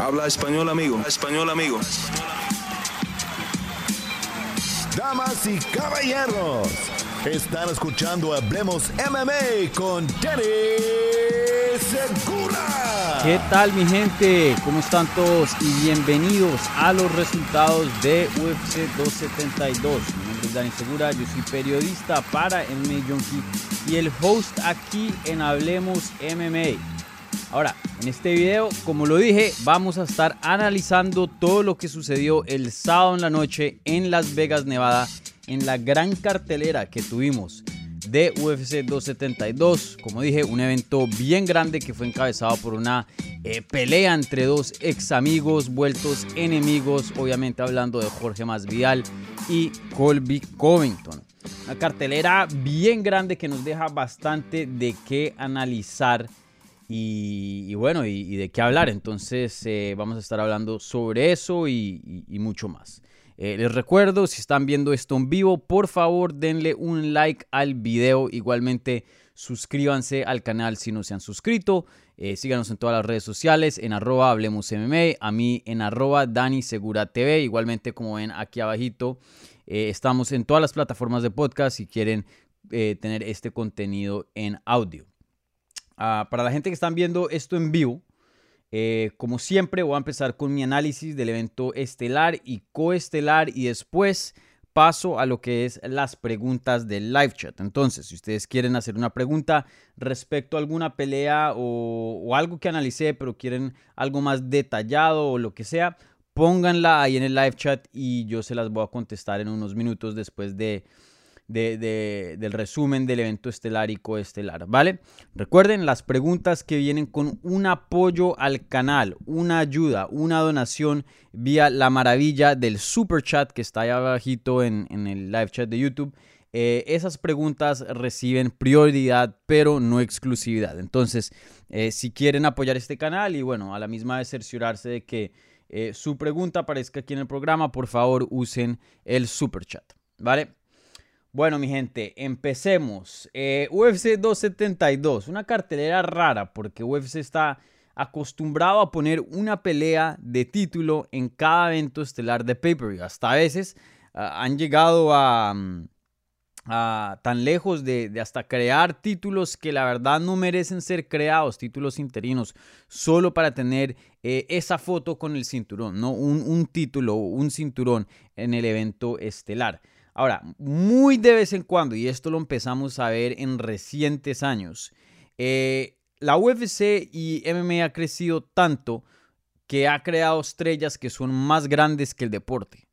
Habla español, amigo. español, amigo. Damas y caballeros, están escuchando Hablemos MMA con Danny Segura. ¿Qué tal mi gente? ¿Cómo están todos? Y bienvenidos a los resultados de UFC 272. Mi nombre es Dani Segura, yo soy periodista para MMA Junkie y el host aquí en Hablemos MMA. Ahora, en este video, como lo dije, vamos a estar analizando todo lo que sucedió el sábado en la noche en Las Vegas, Nevada, en la gran cartelera que tuvimos de UFC 272. Como dije, un evento bien grande que fue encabezado por una eh, pelea entre dos ex amigos vueltos enemigos, obviamente hablando de Jorge Masvidal y Colby Covington. Una cartelera bien grande que nos deja bastante de qué analizar y, bueno, y, de qué hablar. Entonces eh, vamos a estar hablando sobre eso y, mucho más. Eh, les recuerdo, si están viendo esto en vivo, por favor denle un like al video. Igualmente suscríbanse al canal si no se han suscrito. Eh, síganos en todas las redes sociales, en arroba hablemos a mí en arroba Dani TV. Igualmente como ven aquí abajito, estamos en todas las plataformas de podcast si quieren tener este contenido en audio. Ah, para la gente que están viendo esto en vivo, eh, como siempre voy a empezar con mi análisis del evento estelar y coestelar y después paso a lo que es las preguntas del live chat. Entonces, si ustedes quieren hacer una pregunta respecto a alguna pelea o, o algo que analicé, pero quieren algo más detallado o lo que sea, pónganla ahí en el live chat y yo se las voy a contestar en unos minutos después de del resumen del evento estelar y coestelar, ¿vale? Recuerden las preguntas que vienen con un apoyo al canal, una ayuda, una donación vía la maravilla del super chat que está ahí abajito en, el live chat de YouTube. Eh, esas preguntas reciben prioridad, pero no exclusividad. Entonces, eh, si quieren apoyar este canal y bueno, a la misma vez cerciorarse de que eh, su pregunta aparezca aquí en el programa, por favor usen el super chat, ¿vale? Bueno, mi gente, empecemos. Eh, UFC 272, una cartelera rara porque UFC está acostumbrado a poner una pelea de título en cada evento estelar de pay-per-view. Hasta a veces ah, han llegado mm, a, tan lejos de, hasta crear títulos que la verdad no merecen ser creados, títulos interinos, solo para tener eh, esa foto con el cinturón, no un, un título, un cinturón en el evento estelar. Ahora, muy de vez en cuando, y esto lo empezamos a ver en recientes años, eh, la UFC y MMA ha crecido tanto que ha creado estrellas que son más grandes que el deporte.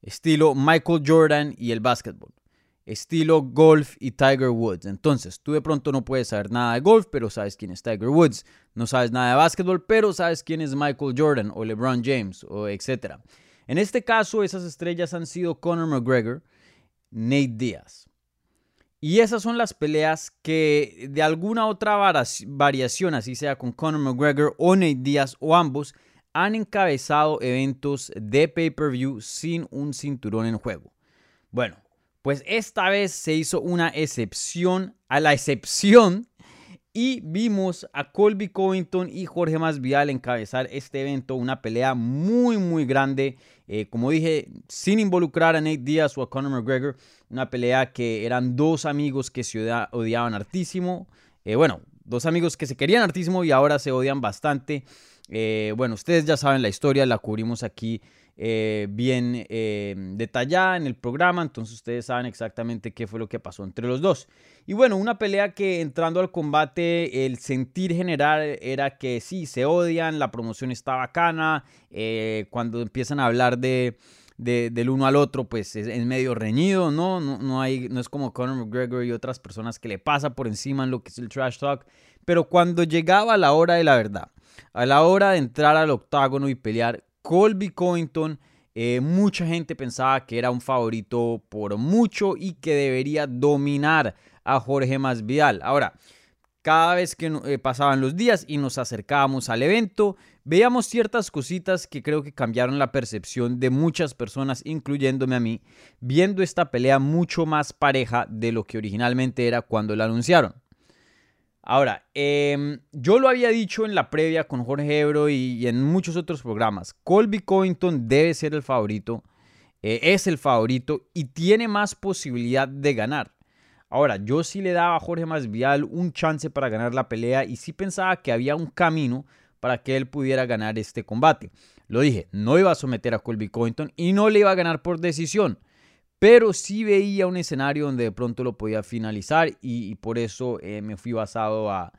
Estilo Michael Jordan y el básquetbol. Estilo golf y Tiger Woods. Entonces, tú de pronto no puedes saber nada de golf, pero sabes quién es Tiger Woods. No sabes nada de básquetbol, pero sabes quién es Michael Jordan o LeBron James o etcétera. En este caso, esas estrellas han sido Conor McGregor, Nate Diaz. Y esas son las peleas que de alguna otra variación, así sea con Conor McGregor o Nate Diaz o ambos, han encabezado eventos de pay-per-view sin un cinturón en juego. Bueno, pues esta vez se hizo una excepción a la excepción y vimos a Colby Covington y Jorge Masvidal encabezar este evento, una pelea muy muy grande, eh, como dije, sin involucrar a Nate Diaz o a Conor McGregor, una pelea que eran dos amigos que se odiaban hartísimo, eh, bueno, dos amigos que se querían hartísimo y ahora se odian bastante. Eh, bueno, ustedes ya saben la historia, la cubrimos aquí eh, bien eh, detallada en el programa, entonces ustedes saben exactamente qué fue lo que pasó entre los dos. Y bueno, una pelea que entrando al combate, el sentir general era que sí, se odian, la promoción está bacana, eh, cuando empiezan a hablar de, del uno al otro, pues es, medio reñido, ¿no? ¿no? No, hay, no es como Conor McGregor y otras personas que le pasa por encima en lo que es el trash talk, pero cuando llegaba la hora de la verdad, a la hora de entrar al octágono y pelear, Colby Covington, eh, mucha gente pensaba que era un favorito por mucho y que debería dominar a Jorge Masvidal. Ahora, cada vez que eh, pasaban los días y nos acercábamos al evento, veíamos ciertas cositas que creo que cambiaron la percepción de muchas personas, incluyéndome a mí, viendo esta pelea mucho más pareja de lo que originalmente era cuando la anunciaron. Ahora, em, yo lo había dicho en la previa con Jorge Ebro y, en muchos otros programas. Colby Covington debe ser el favorito, eh, es el favorito y tiene más posibilidad de ganar. Ahora, yo sí le daba a Jorge Masvial un chance para ganar la pelea y sí pensaba que había un camino para que él pudiera ganar este combate. Lo dije, no iba a someter a Colby Covington y no le iba a ganar por decisión pero sí veía un escenario donde de pronto lo podía finalizar y, por eso eh, me fui basado a,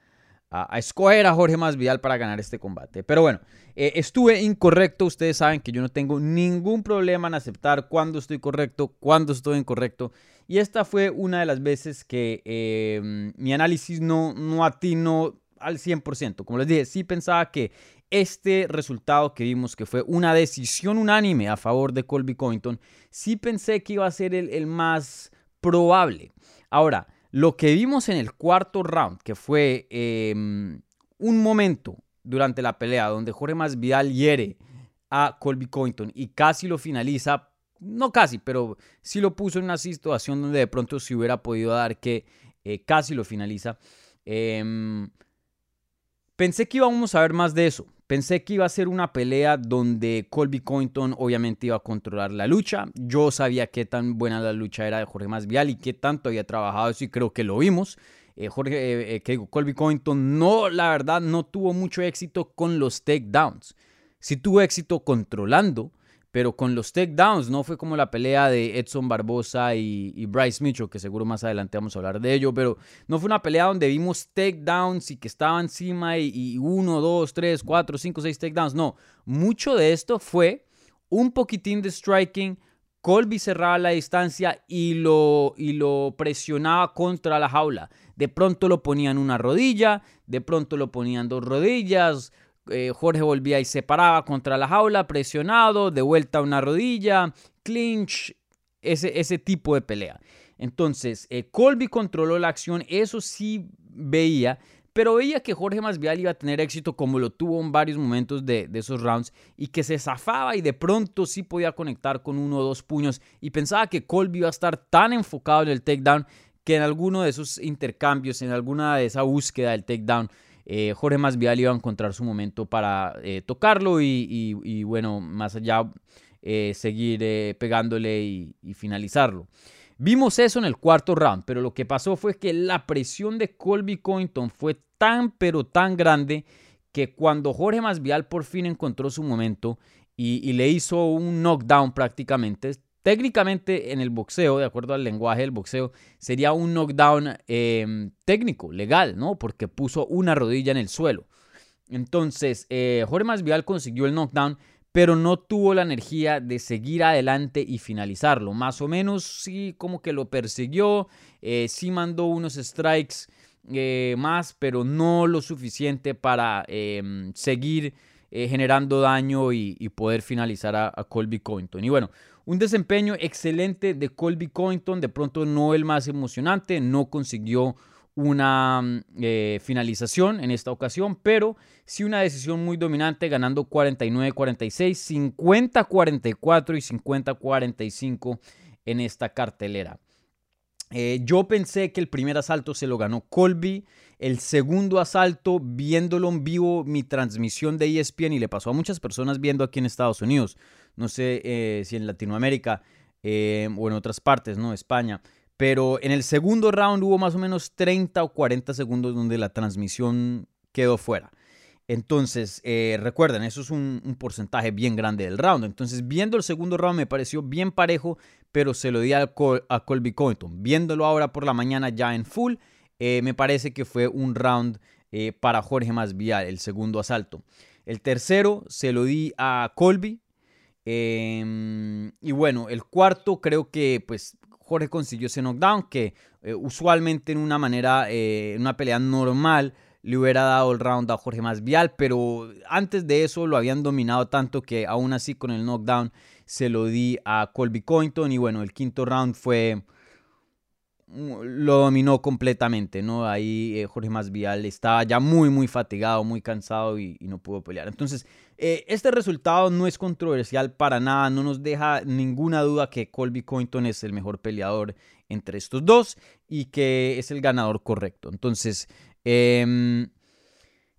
escoger a Jorge Masvidal para ganar este combate. Pero bueno, eh, estuve incorrecto, ustedes saben que yo no tengo ningún problema en aceptar cuando estoy correcto, cuando estoy incorrecto. Y esta fue una de las veces que eh, mi análisis no, no atinó al 100%. Como les dije, sí pensaba que este resultado que vimos, que fue una decisión unánime a favor de Colby Covington, sí pensé que iba a ser el, más probable. Ahora, lo que vimos en el cuarto round, que fue em, un momento durante la pelea donde Jorge Masvidal hiere a Colby Covington y casi lo finaliza, no casi, pero sí lo puso en una situación donde de pronto se hubiera podido dar que eh, casi lo finaliza. Em, pensé que íbamos a ver más de eso. Pensé que iba a ser una pelea donde Colby Covington obviamente iba a controlar la lucha. Yo sabía qué tan buena la lucha era de Jorge Masvidal y qué tanto había trabajado eso y creo que lo vimos. Eh, Jorge, eh, eh, que Colby Covington no, la verdad, no tuvo mucho éxito con los takedowns. Sí tuvo éxito controlando, pero con los takedowns no fue como la pelea de Edson Barbosa y, Bryce Mitchell, que seguro más adelante vamos a hablar de ello, pero no fue una pelea donde vimos takedowns y que estaba encima y, uno, dos, tres, cuatro, cinco, seis takedowns. No, mucho de esto fue un poquitín de striking. Colby cerraba la distancia y lo, y lo presionaba contra la jaula. De pronto lo ponían una rodilla, de pronto lo ponían dos rodillas, eh, Jorge volvía y se paraba contra la jaula, presionado, de vuelta a una rodilla, clinch, ese, ese tipo de pelea. Entonces, eh, Colby controló la acción, eso sí veía, pero veía que Jorge Masvidal iba a tener éxito como lo tuvo en varios momentos de, de, esos rounds y que se zafaba y de pronto sí podía conectar con uno o dos puños y pensaba que Colby iba a estar tan enfocado en el takedown que en alguno de esos intercambios, en alguna de esa búsqueda del takedown, eh, Jorge Masvidal iba a encontrar su momento para eh, tocarlo y, bueno, más allá eh, seguir pegándole y, finalizarlo. Vimos eso en el cuarto round, pero lo que pasó fue que la presión de Colby Covington fue tan pero tan grande que cuando Jorge Masvidal por fin encontró su momento y, le hizo un knockdown prácticamente, técnicamente en el boxeo, de acuerdo al lenguaje del boxeo, sería un knockdown em, técnico, legal, ¿no? Porque puso una rodilla en el suelo. Entonces, eh, Jorge Masvidal consiguió el knockdown, pero no tuvo la energía de seguir adelante y finalizarlo. Más o menos sí como que lo persiguió, eh, sí mandó unos strikes eh, más, pero no lo suficiente para em, seguir generando daño y, poder finalizar a, a Colby Covington. Y bueno, un desempeño excelente de Colby Covington, de pronto no el más emocionante, no consiguió una mm, eh, finalización en esta ocasión, pero sí una decisión muy dominante, ganando 49-46, 50-44 y 50-45 en esta cartelera. Eh, yo pensé que el primer asalto se lo ganó Colby. El segundo asalto, viéndolo en vivo, mi transmisión de ESPN, y le pasó a muchas personas viendo aquí en Estados Unidos, no sé eh, si en Latinoamérica eh, o en otras partes, ¿no? España. Pero en el segundo round hubo más o menos 30 o 40 segundos donde la transmisión quedó fuera. Entonces, recuerden, eso es un, porcentaje bien grande del round. Entonces, viendo el segundo round me pareció bien parejo pero se lo di a, Colby Covington. Viéndolo ahora por la mañana ya en full, eh, me parece que fue un round eh, para Jorge Masvidal, el segundo asalto. El tercero se lo di a Colby. Em, y bueno, el cuarto creo que pues Jorge consiguió ese knockdown que eh, usualmente en una manera, en una pelea normal, le hubiera dado el round a Jorge Masvidal, pero antes de eso lo habían dominado tanto que aún así con el knockdown se lo di a Colby Covington y bueno, el quinto round fue lo dominó completamente, ¿no? Ahí eh, Jorge Masvidal estaba ya muy, muy fatigado, muy cansado y, no pudo pelear. Entonces, eh, este resultado no es controversial para nada, no nos deja ninguna duda que Colby Covington es el mejor peleador entre estos dos y que es el ganador correcto. Entonces, Em,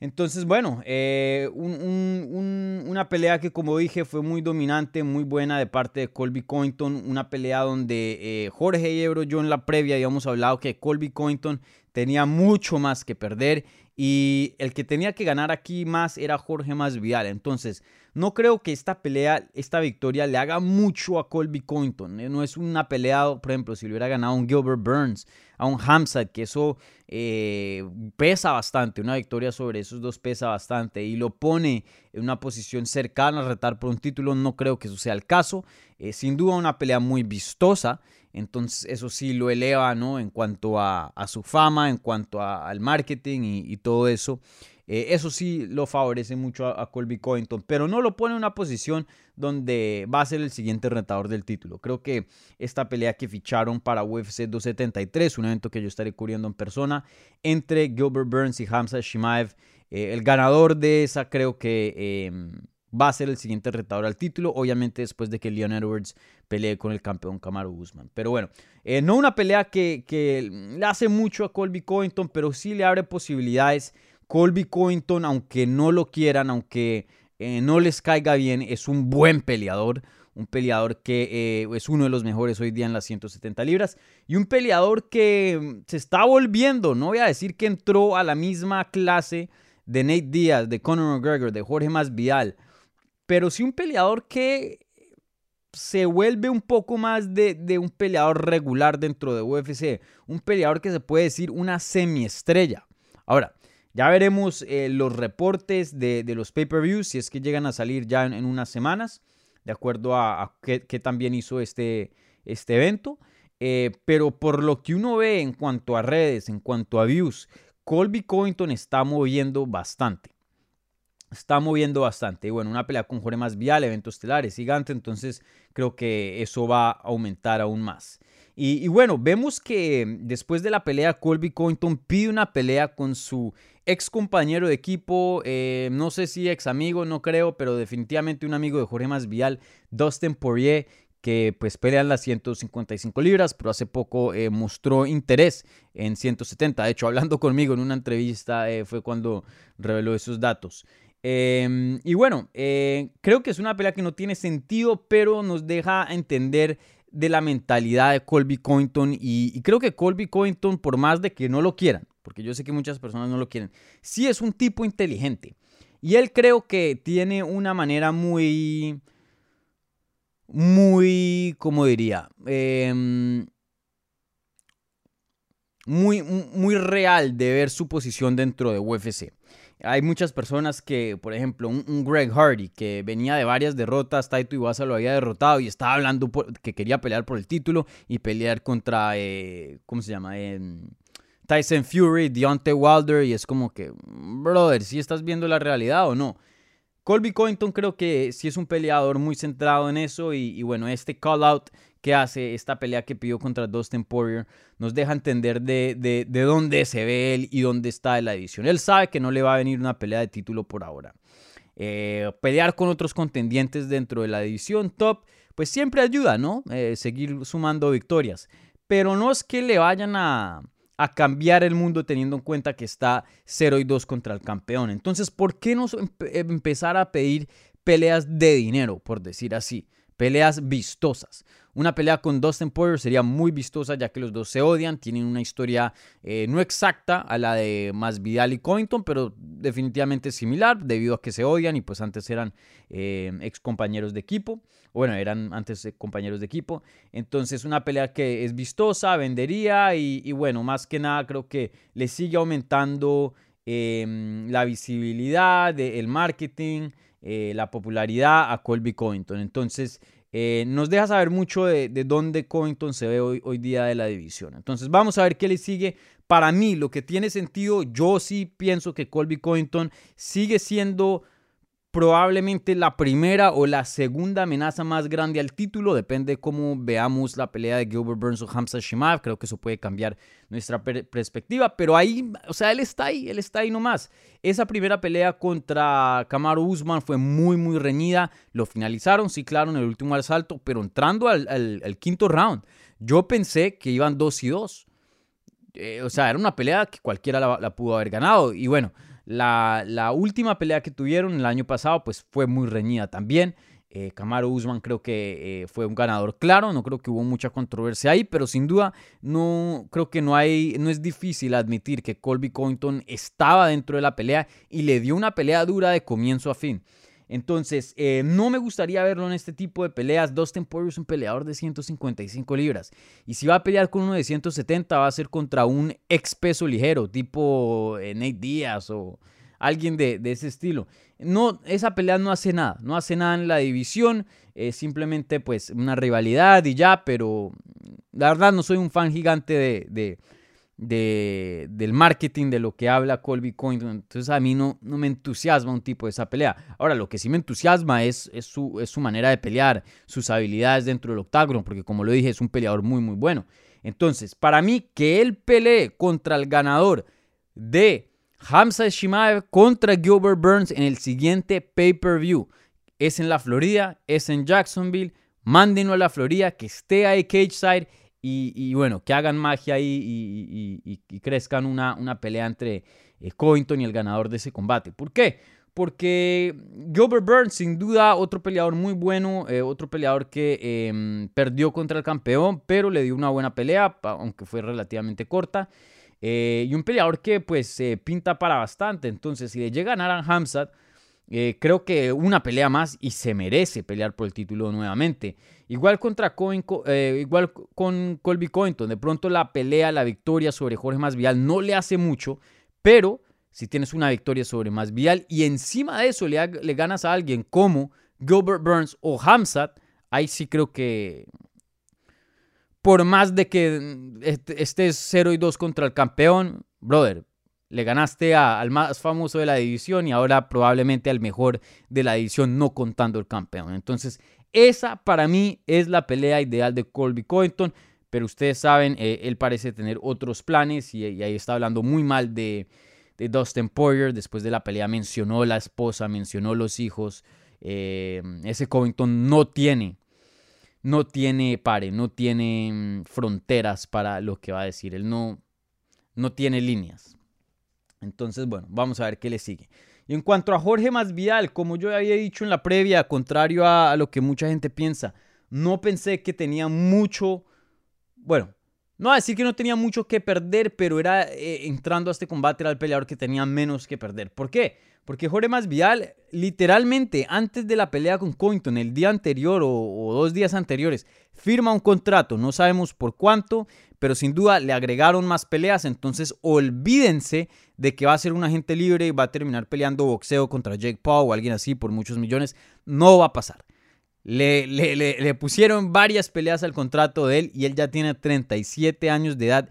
entonces, bueno, eh, una pelea que como dije fue muy dominante, muy buena de parte de Colby Cointon, una pelea donde eh, Jorge Ebro, yo en la previa habíamos hablado que Colby Cointon tenía mucho más que perder y el que tenía que ganar aquí más era Jorge Masvidal. Entonces, no creo que esta pelea, esta victoria le haga mucho a Colby Cointon. Eh, no es una pelea, por ejemplo, si le hubiera ganado a un Gilbert Burns, a un Hamzat, que eso eh, pesa bastante. Una victoria sobre esos dos pesa bastante y lo pone en una posición cercana a retar por un título. No creo que eso sea el caso. Eh, sin duda una pelea muy vistosa. Entonces eso sí lo eleva, ¿no? En cuanto a, su fama, en cuanto al marketing y, todo eso. Eh, eso sí lo favorece mucho a, Colby Covington, pero no lo pone en una posición donde va a ser el siguiente retador del título. Creo que esta pelea que ficharon para UFC 273, un evento que yo estaré cubriendo en persona, entre Gilbert Burns y Hamza Shimaev, eh, el ganador de esa creo que em, va a ser el siguiente retador al título, obviamente después de que Leon Edwards pelee con el campeón Kamaru Usman. Pero bueno, eh, no una pelea que, le hace mucho a Colby Covington, pero sí le abre posibilidades. Colby Covington, aunque no lo quieran, aunque eh, no les caiga bien, es un buen peleador. Un peleador que eh, es uno de los mejores hoy día en las 170 libras. Y un peleador que mm, se está volviendo, no voy a decir que entró a la misma clase de Nate Díaz, de Conor McGregor, de Jorge Masvidal pero sí un peleador que se vuelve un poco más de, un peleador regular dentro de UFC, un peleador que se puede decir una semiestrella. Ahora, ya veremos eh, los reportes de, los pay-per-views, si es que llegan a salir ya en, unas semanas, de acuerdo a, qué, también hizo este, este evento. Eh, pero por lo que uno ve en cuanto a redes, en cuanto a views, Colby Covington está moviendo bastante está moviendo bastante. Y bueno, una pelea con Jorge más vial, eventos estelares, gigante, entonces creo que eso va a aumentar aún más. Y, bueno, vemos que después de la pelea, Colby Covington pide una pelea con su ex compañero de equipo, eh, no sé si ex amigo, no creo, pero definitivamente un amigo de Jorge Masvidal, Dustin Poirier, que pues pelean las 155 libras, pero hace poco eh, mostró interés en 170. De hecho, hablando conmigo en una entrevista eh, fue cuando reveló esos datos. Em, y bueno, eh, creo que es una pelea que no tiene sentido, pero nos deja entender de la mentalidad de Colby Covington. Y, creo que Colby Covington, por más de que no lo quieran, porque yo sé que muchas personas no lo quieren, sí es un tipo inteligente. Y él creo que tiene una manera muy, muy, ¿cómo diría? Em, muy, muy real de ver su posición dentro de UFC. Hay muchas personas que, por ejemplo, un, Greg Hardy que venía de varias derrotas, Taito Iwasa lo había derrotado y estaba hablando que quería pelear por el título y pelear contra, eh, ¿cómo se llama? Tyson Fury, Deontay Wilder y es como que, brother, si estás viendo la realidad o no. Colby Covington creo que sí es un peleador muy centrado en eso y bueno, este call out que hace esta pelea que pidió contra Dustin Poirier nos deja entender de, de, dónde se ve él y dónde está la división. Él sabe que no le va a venir una pelea de título por ahora. Eh, pelear con otros contendientes dentro de la división top, pues siempre ayuda, ¿no? Eh, seguir sumando victorias. Pero no es que le vayan a, a cambiar el mundo teniendo en cuenta que está 0 y 2 contra el campeón. Entonces, ¿por qué no empezar a pedir peleas de dinero, por decir así? Peleas vistosas. Una pelea con Dustin Poirier sería muy vistosa ya que los dos se odian, tienen una historia eh, no exacta a la de Masvidal y Covington, pero definitivamente similar debido a que se odian y pues antes eran eh, ex compañeros de equipo, bueno, eran antes eh, compañeros de equipo. Entonces una pelea que es vistosa, vendería y, bueno, más que nada creo que le sigue aumentando em, la visibilidad, el marketing, la popularidad a Colby Covington. Entonces eh, nos deja saber mucho de, dónde Covington se ve hoy, hoy día de la división. Entonces vamos a ver qué le sigue. Para mí, lo que tiene sentido, yo sí pienso que Colby Covington sigue siendo probablemente la primera o la segunda amenaza más grande al título, depende de cómo veamos la pelea de Gilbert Burns o Hamza Shimaev, creo que eso puede cambiar nuestra perspectiva, pero ahí, o sea, él está ahí, él está ahí nomás. Esa primera pelea contra Kamaru Usman fue muy, muy reñida, lo finalizaron, sí, claro, en el último asalto, pero entrando al, al quinto round, yo pensé que iban 2 y 2 eh, o sea, era una pelea que cualquiera la, pudo haber ganado. Y bueno, la, la, última pelea que tuvieron el año pasado, pues fue muy reñida también. Eh, Camaro Usman creo que eh, fue un ganador claro, no creo que hubo mucha controversia ahí, pero sin duda no creo que no hay, no es difícil admitir que Colby Covington estaba dentro de la pelea y le dio una pelea dura de comienzo a fin. Entonces, eh, no me gustaría verlo en este tipo de peleas. Dustin Poirier es un peleador de 155 libras. Y si va a pelear con uno de 170, va a ser contra un ex peso ligero, tipo Nate Díaz o alguien de, ese estilo. No, esa pelea no hace nada, no hace nada en la división, es simplemente pues una rivalidad y ya, pero la verdad no soy un fan gigante de, del marketing, de lo que habla Colby Covington, entonces a mí no, no me entusiasma un tipo de esa pelea. Ahora, lo que sí me entusiasma es, es, su, es su manera de pelear, sus habilidades dentro del octágono, porque como lo dije, es un peleador muy, muy bueno. Entonces, para mí, que él pelee contra el ganador de Hamza Shimaev contra Gilbert Burns en el siguiente pay-per-view. Es en la Florida, es en Jacksonville. Mándenlo a la Florida, que esté ahí cage side y, bueno, que hagan magia ahí y, crezcan una, una, pelea entre eh, Covington y el ganador de ese combate. ¿Por qué? Porque Gilbert Burns, sin duda, otro peleador muy bueno, eh, otro peleador que em, perdió contra el campeón, pero le dio una buena pelea, aunque fue relativamente corta. Eh, y un peleador que pues pinta para bastante. Entonces, si le llega a ganar a eh, creo que una pelea más y se merece pelear por el título nuevamente. Igual contra eh, igual con Colby Covington. De pronto la pelea, la victoria sobre Jorge Masvidal no le hace mucho, pero si tienes una victoria sobre Masvidal y encima de eso le, ganas a alguien como Gilbert Burns o Hamzat, ahí sí creo que por más de que estés 0 y 2 contra el campeón, brother, le ganaste al más famoso de la división y ahora probablemente al mejor de la división, no contando el campeón. Entonces, esa para mí es la pelea ideal de Colby Covington. Pero ustedes saben, eh, él parece tener otros planes y, ahí está hablando muy mal de, Dustin Poirier. Después de la pelea mencionó la esposa, mencionó los hijos. Eh, ese Covington no tiene no tiene pare, no tiene mm, fronteras para lo que va a decir. Él no, no tiene líneas. Entonces, bueno, vamos a ver qué le sigue. En cuanto a Jorge Masvidal, como yo había dicho en la previa, contrario a, lo que mucha gente piensa, no pensé que tenía mucho, bueno, no a decir que no tenía mucho que perder, pero era eh, entrando a este combate era el peleador que tenía menos que perder. ¿Por qué? Porque Jorge Masvidal, literalmente, antes de la pelea con Covington, el día anterior o, dos días anteriores, firma un contrato. No sabemos por cuánto, pero sin duda le agregaron más peleas. Entonces, olvídense de que va a ser un agente libre y va a terminar peleando boxeo contra Jake Paul o alguien así por muchos millones. No va a pasar. Le, le, le pusieron varias peleas al contrato de él y él ya tiene 37 años de edad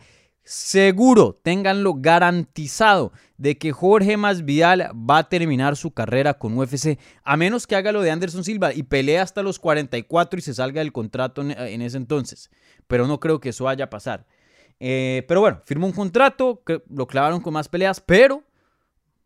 seguro, ténganlo garantizado, de que Jorge Masvidal va a terminar su carrera con UFC, a menos que haga lo de Anderson Silva y pelee hasta los 44 y se salga del contrato en, ese entonces. Pero no creo que eso vaya a pasar. Eh, pero bueno, firmó un contrato, que lo clavaron con más peleas, pero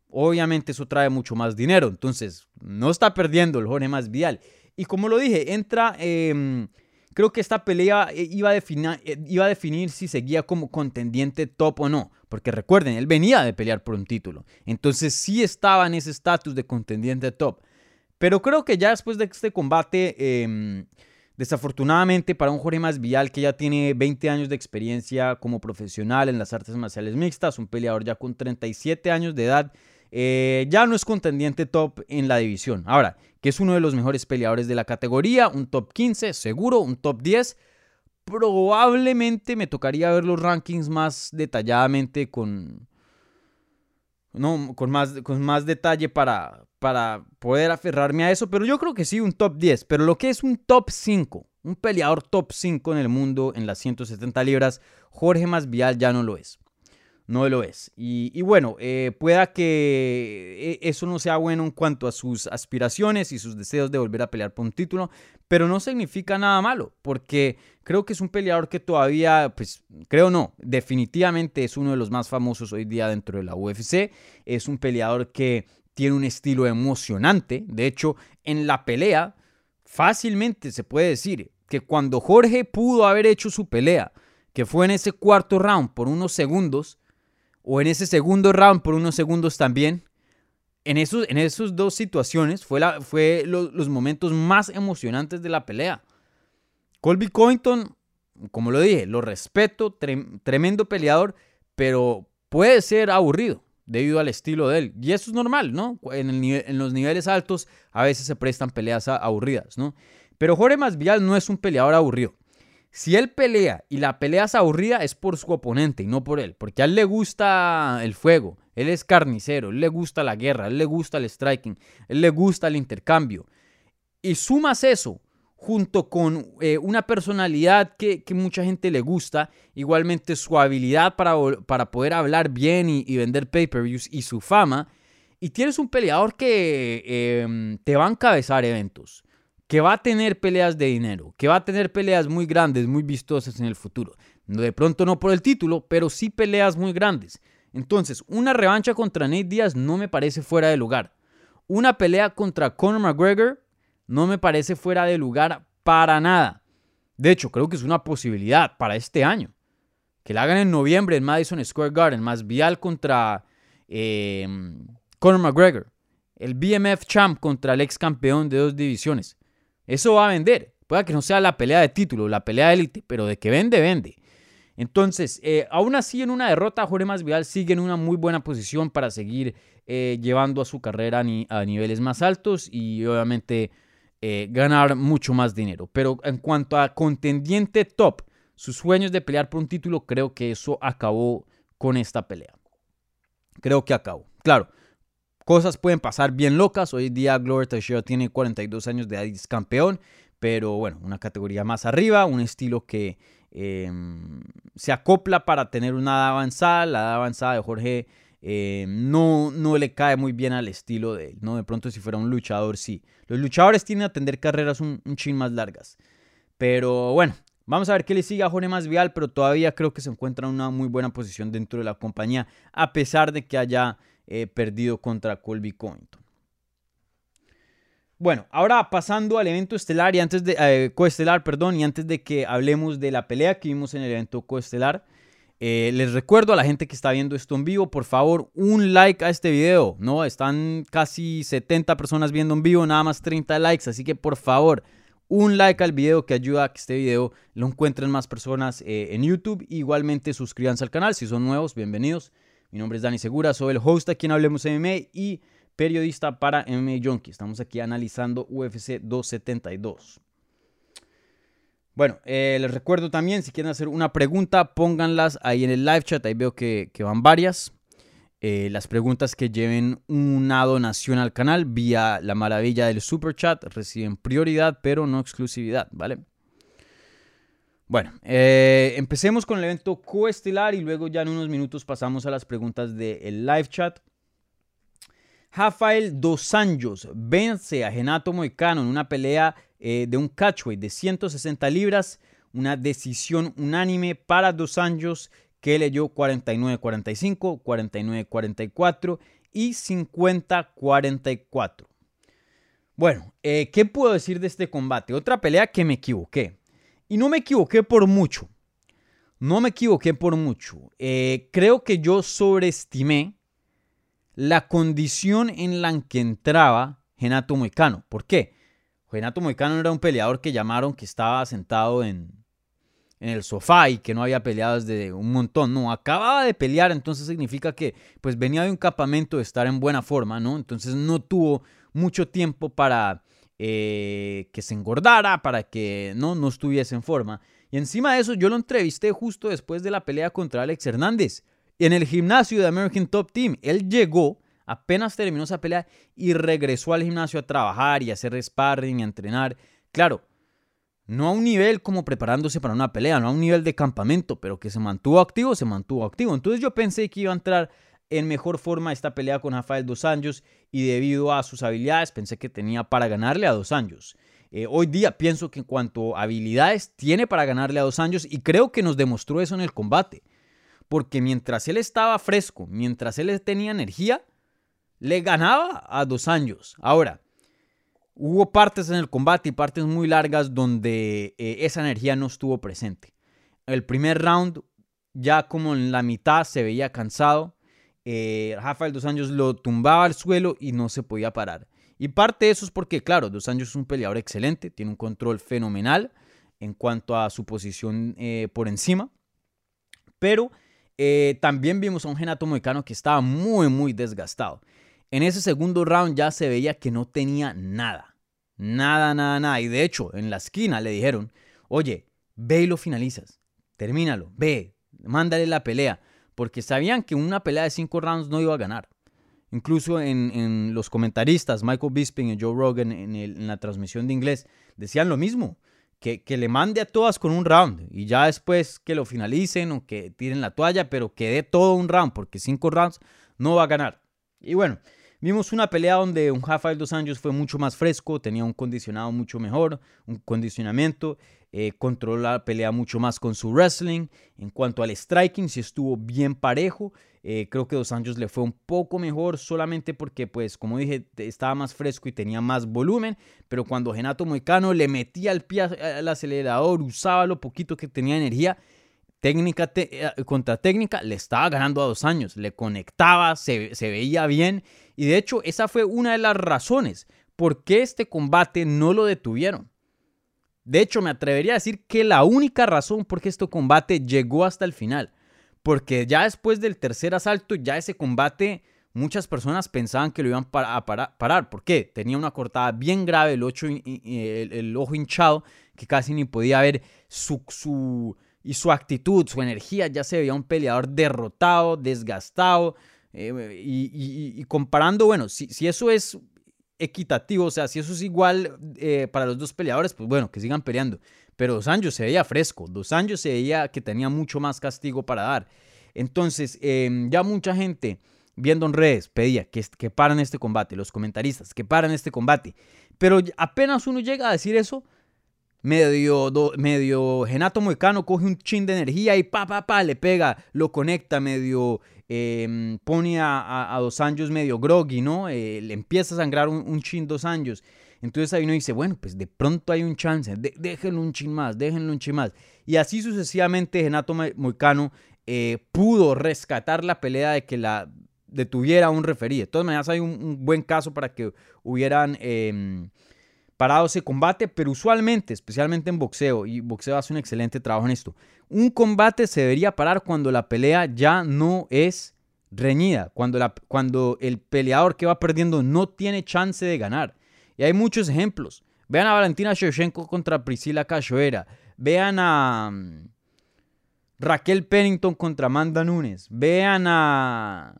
obviamente eso trae mucho más dinero. Entonces, no está perdiendo el Jorge Masvidal. Y como lo dije, entra... Em, Creo que esta pelea eh, iba a, definir, eh, iba a definir si seguía como contendiente top o no. Porque recuerden, él venía de pelear por un título. Entonces sí estaba en ese estatus de contendiente top. Pero creo que ya después de este combate, em, desafortunadamente para un Jorge Masvidal que ya tiene 20 años de experiencia como profesional en las artes marciales mixtas, un peleador ya con 37 años de edad, eh, ya no es contendiente top en la división. Ahora, que es uno de los mejores peleadores de la categoría, un top 15, seguro, un top 10. Probablemente me tocaría ver los rankings más detalladamente con, no, con, más, con más detalle para, para poder aferrarme a eso, pero yo creo que sí, un top 10. Pero lo que es un top 5, un peleador top 5 en el mundo en las 170 libras, Jorge Masvial ya no lo es no lo es. Y, bueno, eh, pueda que eh, eso no sea bueno en cuanto a sus aspiraciones y sus deseos de volver a pelear por un título, pero no significa nada malo, porque creo que es un peleador que todavía, pues creo no, definitivamente es uno de los más famosos hoy día dentro de la UFC. Es un peleador que tiene un estilo emocionante. De hecho, en la pelea, fácilmente se puede decir que cuando Jorge pudo haber hecho su pelea, que fue en ese cuarto round por unos segundos, o en ese segundo round por unos segundos también, en esos, en esas dos situaciones fue, la, fue los momentos más emocionantes de la pelea. Colby Covington, como lo dije, lo respeto, tremendo peleador, pero puede ser aburrido debido al estilo de él. Y eso es normal, ¿no? En, en los niveles altos a veces se prestan peleas aburridas, ¿no? Pero Jorge Masvidal no es un peleador aburrido. Si él pelea y la pelea es aburrida es por su oponente y no por él, porque a él le gusta el fuego, él es carnicero, le gusta la guerra, le gusta el striking, le gusta el intercambio. Y sumas eso junto con eh, una personalidad que, mucha gente le gusta, igualmente su habilidad para, para poder hablar bien y, vender pay-per-views y su fama, y tienes un peleador que em, te va a encabezar eventos que va a tener peleas de dinero, que va a tener peleas muy grandes, muy vistosas en el futuro. De pronto no por el título, pero sí peleas muy grandes. Entonces, una revancha contra Nate Diaz no me parece fuera de lugar. Una pelea contra Conor McGregor no me parece fuera de lugar para nada. De hecho, creo que es una posibilidad para este año. Que la hagan en noviembre en Madison Square Garden, más Vial contra eh, Conor McGregor. El BMF Champ contra el ex campeón de dos divisiones. Eso va a vender. Puede que no sea la pelea de título, la pelea de élite, pero de que vende, vende. Entonces, eh, aún así, en una derrota, Jorge Masvidal sigue en una muy buena posición para seguir eh, llevando a su carrera a niveles más altos y obviamente eh, ganar mucho más dinero. Pero en cuanto a contendiente top, sus sueños de pelear por un título, creo que eso acabó con esta pelea. Creo que acabó. Claro, cosas pueden pasar bien locas. Hoy día Glover Teixeira tiene 42 años de edad campeón, pero bueno, una categoría más arriba, un estilo que em, se acopla para tener una edad avanzada. La edad avanzada de Jorge em, no, no le cae muy bien al estilo de él, ¿no? De pronto si fuera un luchador, sí. Los luchadores tienen a tener carreras un, un chin más largas. Pero bueno, Vamos a ver qué le sigue a Jorge Masvidal, pero todavía creo que se encuentra en una muy buena posición dentro de la compañía, a pesar de que haya eh, perdido contra Colby Covington. Bueno, ahora pasando al evento estelar y antes de eh, coestelar, perdón, y antes de que hablemos de la pelea que vimos en el evento coestelar, eh, les recuerdo a la gente que está viendo esto en vivo, por favor, un like a este video, ¿no? Están casi 70 personas viendo en vivo, nada más 30 likes, así que por favor, un like al video que ayuda a que este video lo encuentren más personas en YouTube. Igualmente suscríbanse al canal si son nuevos, bienvenidos. Mi nombre es Dani Segura, soy el host aquí en Hablemos MMA y periodista para MMA Junkie. Estamos aquí analizando UFC 272. Bueno, eh, les recuerdo también, si quieren hacer una pregunta, pónganlas ahí en el live chat. Ahí veo que, van varias. Eh, las preguntas que lleven una donación al canal vía la maravilla del super chat reciben prioridad, pero no exclusividad, ¿vale? Bueno, eh, empecemos con el evento coestelar y luego ya en unos minutos pasamos a las preguntas del live chat. Rafael Dos Anjos vence a Genato Moicano en una pelea eh, de un catchweight de 160 libras, una decisión unánime para Dos Anjos que leyó 49-45, 49-44 y 50-44. Bueno, eh, ¿qué puedo decir de este combate? Otra pelea que me equivoqué. Y no me equivoqué por mucho. No me equivoqué por mucho. Eh, creo que yo sobreestimé la condición en la que entraba Genato Moicano. ¿Por qué? Genato Moicano era un peleador que llamaron que estaba sentado en, en el sofá y que no había peleado desde un montón. No, acababa de pelear, entonces significa que pues venía de un campamento de estar en buena forma, ¿no? Entonces no tuvo mucho tiempo para eh, que se engordara, para que no, no estuviese en forma. Y encima de eso, yo lo entrevisté justo después de la pelea contra Alex Hernández en el gimnasio de American Top Team. Él llegó, apenas terminó esa pelea y regresó al gimnasio a trabajar y a hacer sparring a entrenar. Claro, no a un nivel como preparándose para una pelea, no a un nivel de campamento, pero que se mantuvo activo, se mantuvo activo. Entonces yo pensé que iba a entrar en mejor forma esta pelea con Rafael Dos Anjos y debido a sus habilidades pensé que tenía para ganarle a Dos Anjos. Eh, hoy día pienso que en cuanto a habilidades tiene para ganarle a Dos Anjos y creo que nos demostró eso en el combate. Porque mientras él estaba fresco, mientras él tenía energía, le ganaba a Dos Anjos. Ahora, hubo partes en el combate y partes muy largas donde eh, esa energía no estuvo presente. el primer round ya como en la mitad se veía cansado. Eh, Rafael Dos Anjos lo tumbaba al suelo y no se podía parar. Y parte de eso es porque, claro, Dos Anjos es un peleador excelente, tiene un control fenomenal en cuanto a su posición eh, por encima. Pero eh, también vimos a un Genato Moicano que estaba muy, muy desgastado. En ese segundo round ya se veía que no tenía nada. Nada, nada, nada. Y de hecho, en la esquina le dijeron, oye, ve y lo finalizas. Termínalo, ve, mándale la pelea. Porque sabían que una pelea de cinco rounds no iba a ganar. Incluso en, los comentaristas, Michael Bisping y Joe Rogan en, en la transmisión de inglés, decían lo mismo que, le mande a todas con un round y ya después que lo finalicen o que tiren la toalla, pero que dé todo un round, porque cinco rounds no va a ganar. Y bueno, vimos una pelea donde un Rafael dos Anjos fue mucho más fresco, tenía un condicionado mucho mejor, un condicionamiento, eh, controló la pelea mucho más con su wrestling. En cuanto al striking, sí estuvo bien parejo. Eh, creo que Dos Anjos le fue un poco mejor solamente porque, pues, como dije, estaba más fresco y tenía más volumen. Pero cuando Genato Moicano le metía el pie al acelerador, usaba lo poquito que tenía energía, técnica eh, contra técnica, le estaba ganando a Dos Años. Le conectaba, se, se veía bien. Y de hecho, esa fue una de las razones por qué este combate no lo detuvieron. De hecho, me atrevería a decir que la única razón por qué este combate llegó hasta el final porque ya después del tercer asalto, ya ese combate, muchas personas pensaban que lo iban a parar. ¿Por qué? Tenía una cortada bien grave, el, el, ojo hinchado, que casi ni podía ver su, su, y su actitud, su energía. Ya se veía un peleador derrotado, desgastado. Eh, y, comparando, bueno, si, si eso es equitativo, o sea, si eso es igual eh, para los dos peleadores, pues bueno, que sigan peleando. Pero Dos Anjos se veía fresco, Dos Anjos se veía que tenía mucho más castigo para dar. Entonces, em, ya mucha gente viendo en redes pedía que, que paran este combate, los comentaristas, que paran este combate. Pero apenas uno llega a decir eso, medio, medio Genato Moicano coge un chin de energía y pa, pa, pa, le pega, lo conecta, medio em, pone a, Dos Anjos medio groggy, ¿no? Eh, le empieza a sangrar un, un chin Dos Anjos. Entonces ahí uno dice, bueno, pues de pronto hay un chance, déjenlo un chin más, déjenlo un chin más. Y así sucesivamente Genato Moicano eh, pudo rescatar la pelea de que la detuviera un referí. De todas maneras hay un, buen caso para que hubieran em, parado ese combate, pero usualmente, especialmente en boxeo, y boxeo hace un excelente trabajo en esto, un combate se debería parar cuando la pelea ya no es reñida, cuando, cuando el peleador que va perdiendo no tiene chance de ganar. Y hay muchos ejemplos. Vean a Valentina Shevchenko contra Priscila Cachoeira. Vean a mm, Raquel Pennington contra Amanda Nunes. Vean a...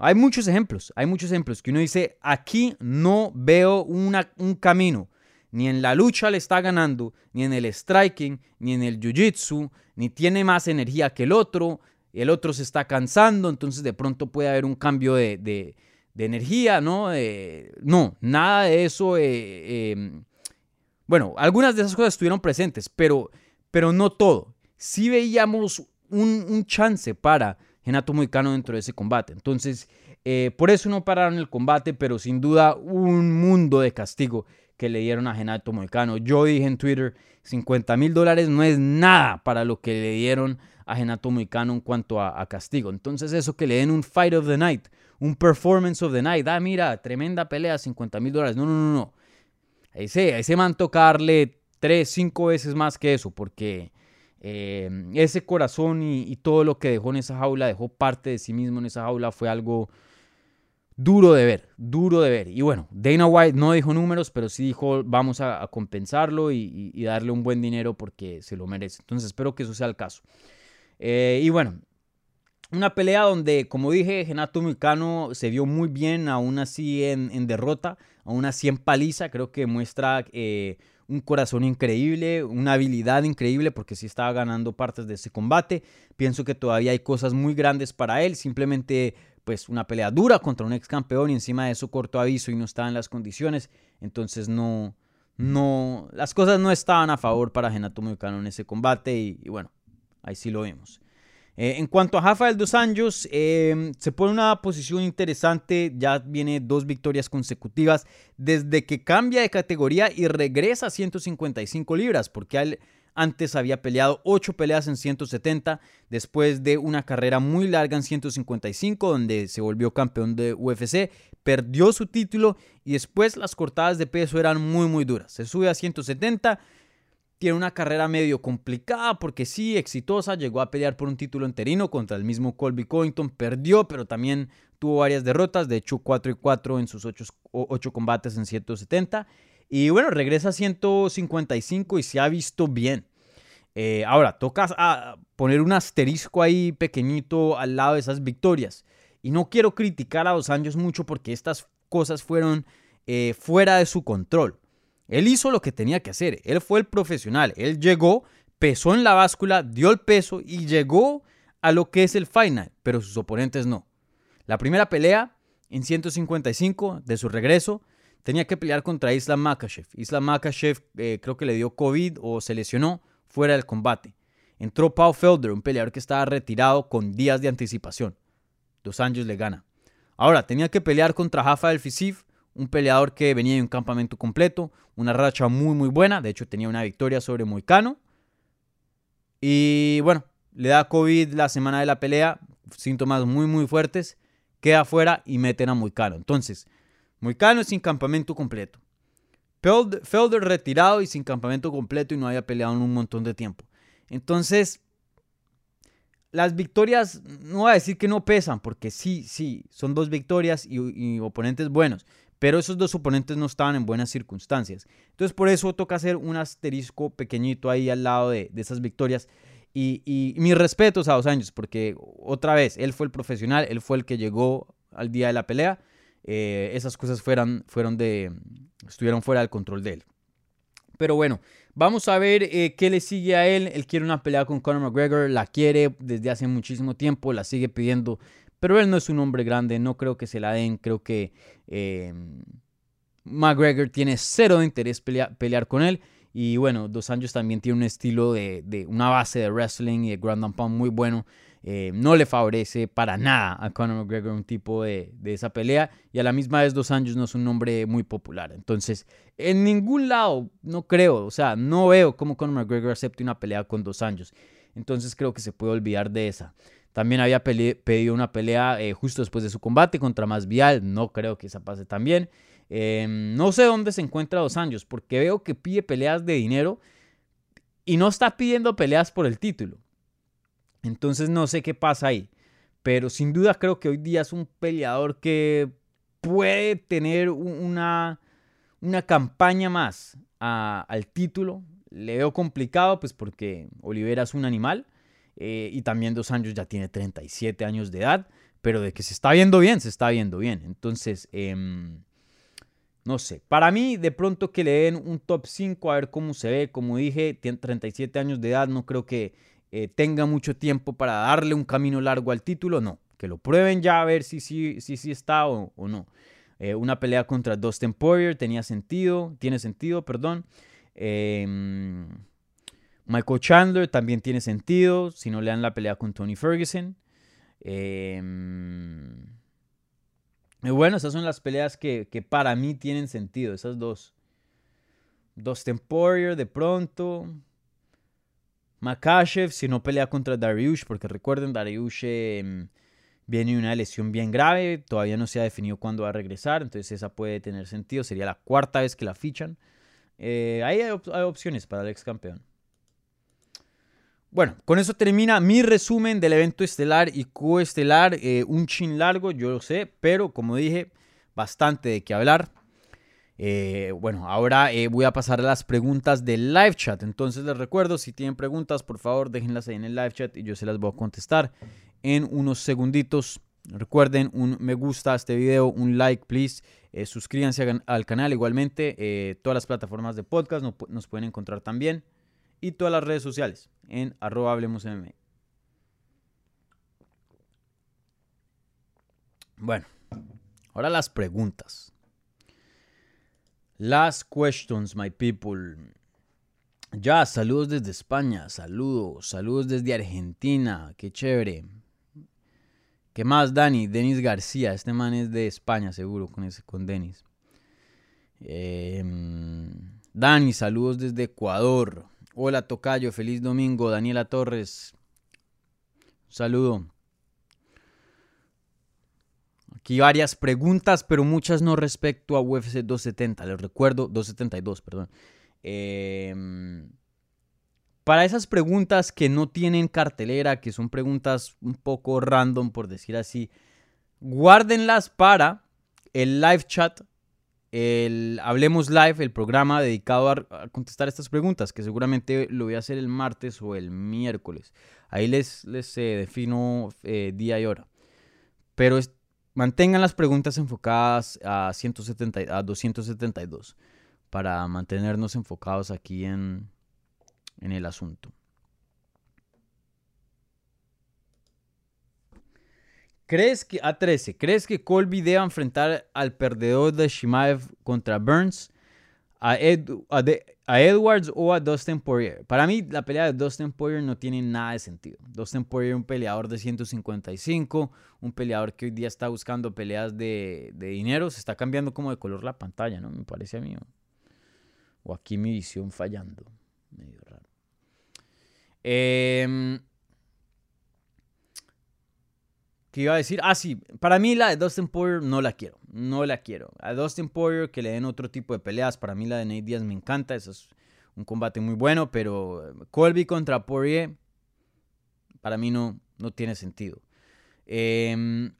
Hay muchos ejemplos, hay muchos ejemplos que uno dice, aquí no veo un camino. Ni en la lucha le está ganando, ni en el striking, ni en el jiu-jitsu, ni tiene más energía que el otro. El otro se está cansando, entonces de pronto puede haber un cambio de, de energía, ¿no? no, nada de eso. Eh, em, bueno, algunas de esas cosas estuvieron presentes, pero, pero no todo. Sí veíamos un, chance para Genato Moicano dentro de ese combate. Entonces, eh, por eso no pararon el combate, pero sin duda un mundo de castigo que le dieron a Genato Moicano. Yo dije en Twitter, 50 mil dólares no es nada para lo que le dieron a Genato Moicano en cuanto a, castigo. Entonces eso que le den un Fight of the Night un performance of the night. Ah, mira, tremenda pelea, 50 mil dólares. No, no, no, no. A ese, a ese man tocarle tres, cinco veces más que eso, porque eh, ese corazón y, todo lo que dejó en esa jaula, dejó parte de sí mismo en esa jaula, fue algo duro de ver, duro de ver. Y bueno, Dana White no dijo números, pero sí dijo vamos a, compensarlo y, darle un buen dinero porque se lo merece. Entonces espero que eso sea el caso. Eh, y bueno, una pelea donde, como dije, Genato Micano se vio muy bien, aún así en, derrota, aún así en paliza. Creo que muestra eh, un corazón increíble, una habilidad increíble, porque sí estaba ganando partes de ese combate. Pienso que todavía hay cosas muy grandes para él. Simplemente, pues, una pelea dura contra un ex campeón y encima de eso corto aviso y no estaba en las condiciones. Entonces, no, no, las cosas no estaban a favor para Genato Micano en ese combate y, bueno, ahí sí lo vimos. Eh, en cuanto a Rafael dos Anjos, em, se pone una posición interesante, ya viene dos victorias consecutivas desde que cambia de categoría y regresa a 155 libras, porque Antes había peleado 8 peleas en 170, después de una carrera muy larga en 155, donde se volvió campeón de UFC, perdió su título y después las cortadas de peso eran muy muy duras. Se sube a 170, tiene una carrera medio complicada porque sí, exitosa, llegó a pelear por un título interino contra el mismo Colby Covington, perdió, pero también tuvo varias derrotas, de hecho 4 y 4 en sus 8, 8 combates en 170. Y bueno, regresa a 155 y se ha visto bien. Eh, ahora, toca a poner un asterisco ahí pequeñito al lado de esas victorias. Y no quiero criticar a Dos Años mucho porque estas cosas fueron eh, fuera de su control. Él hizo lo que tenía que hacer. Él fue el profesional. Él llegó, pesó en la báscula, dio el peso y llegó a lo que es el final, pero sus oponentes no. La primera pelea en 155 de su regreso tenía que pelear contra Islam Makachev. Islam Makachev eh, creo que le dio COVID o se lesionó fuera del combate. Entró Paul Felder, un peleador que estaba retirado con días de anticipación. Dos años le gana. Ahora, tenía que pelear contra Rafael Fisif, un peleador que venía de un campamento completo, una racha muy muy buena, de hecho tenía una victoria sobre Moicano. Y bueno, le da COVID la semana de la pelea, síntomas muy muy fuertes, queda fuera y meten a Moicano. Entonces, Moicano sin campamento completo. Felder retirado y sin campamento completo y no había peleado en un montón de tiempo. Entonces, las victorias, no voy a decir que no pesan, porque sí, sí, son dos victorias y, oponentes buenos, pero esos dos oponentes no estaban en buenas circunstancias. Entonces, por eso toca hacer un asterisco pequeñito ahí al lado de, esas victorias. Y, y, mis respetos a dos años, porque otra vez, él fue el profesional, él fue el que llegó al día de la pelea eh, esas cosas fueran, fueron de, estuvieron fuera del control de él. Pero bueno, vamos a ver eh, qué le sigue a él. Él quiere una pelea con Conor McGregor, la quiere desde hace muchísimo tiempo, la sigue pidiendo, pero él no es un hombre grande, no creo que se la den, creo que eh, McGregor tiene cero de interés pelear con él. Y bueno, Dos Años también tiene un estilo de, de, una base de wrestling y de ground and pound muy bueno. Eh, no le favorece para nada a Conor McGregor un tipo de, esa pelea y a la misma vez dos años no es un nombre muy popular. Entonces, en ningún lado, no creo, o sea, no veo cómo Conor McGregor acepte una pelea con dos años. Entonces creo que se puede olvidar de esa. También había pedido una pelea eh, justo después de su combate contra Masvial. No creo que esa pase también. Em, no sé dónde se encuentra Dos Años, porque veo que pide peleas de dinero y no está pidiendo peleas por el título. Entonces no sé qué pasa ahí. Pero sin duda creo que hoy día es un peleador que puede tener una, una campaña más al título. Le veo complicado, pues porque Olivera es un animal eh, y también dos años ya tiene 37 años de edad, pero de que se está viendo bien, se está viendo bien. Entonces, em, no sé, para mí de pronto que le den un top 5 a ver cómo se ve, como dije, tiene 37 años de edad, no creo que eh, tenga mucho tiempo para darle un camino largo al título, no. Que lo prueben ya a ver si sí si, si, está o, no. Eh, una pelea contra Dustin Poirier tenía sentido, tiene sentido, perdón. Em, Michael Chandler también tiene sentido, si no le dan la pelea con Tony Ferguson. Em, y bueno, esas son las peleas que, que, para mí tienen sentido, esas dos. Dustin Poirier de pronto. Makachev si no pelea contra Dariush, porque recuerden, Dariush em, viene de una lesión bien grave, todavía no se ha definido cuándo va a regresar, entonces esa puede tener sentido, sería la cuarta vez que la fichan. Eh, ahí hay, opciones para el ex campeón. Bueno, con eso termina mi resumen del evento estelar y coestelar. Eh, un chin largo, yo lo sé, pero como dije, bastante de qué hablar. Eh, bueno, ahora eh, voy a pasar a las preguntas del live chat. Entonces les recuerdo, si tienen preguntas, por favor déjenlas ahí en el live chat y yo se las voy a contestar en unos segunditos. Recuerden un me gusta a este video, un like, please. Eh, suscríbanse al canal igualmente. todas las plataformas de podcast nos, pueden encontrar también. Y todas las redes sociales en arroba. Bueno, ahora las preguntas. Last questions, my people. Ya, saludos desde España, saludos, saludos desde Argentina, qué chévere. ¿Qué más, Dani? Denis García, este man es de España, seguro, con con Denis. Em, Dani, saludos desde Ecuador. Hola Tocayo, feliz domingo. Daniela Torres. Saludo. Aquí varias preguntas, pero muchas no respecto a UFC 270. Les recuerdo, 272, perdón. Em, para esas preguntas que no tienen cartelera, que son preguntas un poco random, por decir así, guárdenlas para el live chat el Hablemos Live, el programa dedicado a, contestar estas preguntas, que seguramente lo voy a hacer el martes o el miércoles. Ahí les, les eh, defino eh, día y hora. Pero mantengan las preguntas enfocadas a, 170, a 272 para mantenernos enfocados aquí en, en el asunto. ¿Crees que, a 13, ¿crees que Colby deba enfrentar al perdedor de Shimaev contra Burns, a, Edwards o a Dustin Poirier? Para mí, la pelea de Dustin Poirier no tiene nada de sentido. Dustin Poirier un peleador de 155, un peleador que hoy día está buscando peleas de, dinero. Se está cambiando como de color la pantalla, ¿no? Me parece a mí. O aquí mi visión fallando. Medio raro. Eh, ¿Qué iba a decir? Ah, sí, para mí la de Dustin Poirier no la quiero, no la quiero. A Dustin Poirier que le den otro tipo de peleas, para mí la de Nate Diaz me encanta, eso es un combate muy bueno, pero Colby contra Poirier, para mí no, no tiene sentido. Em,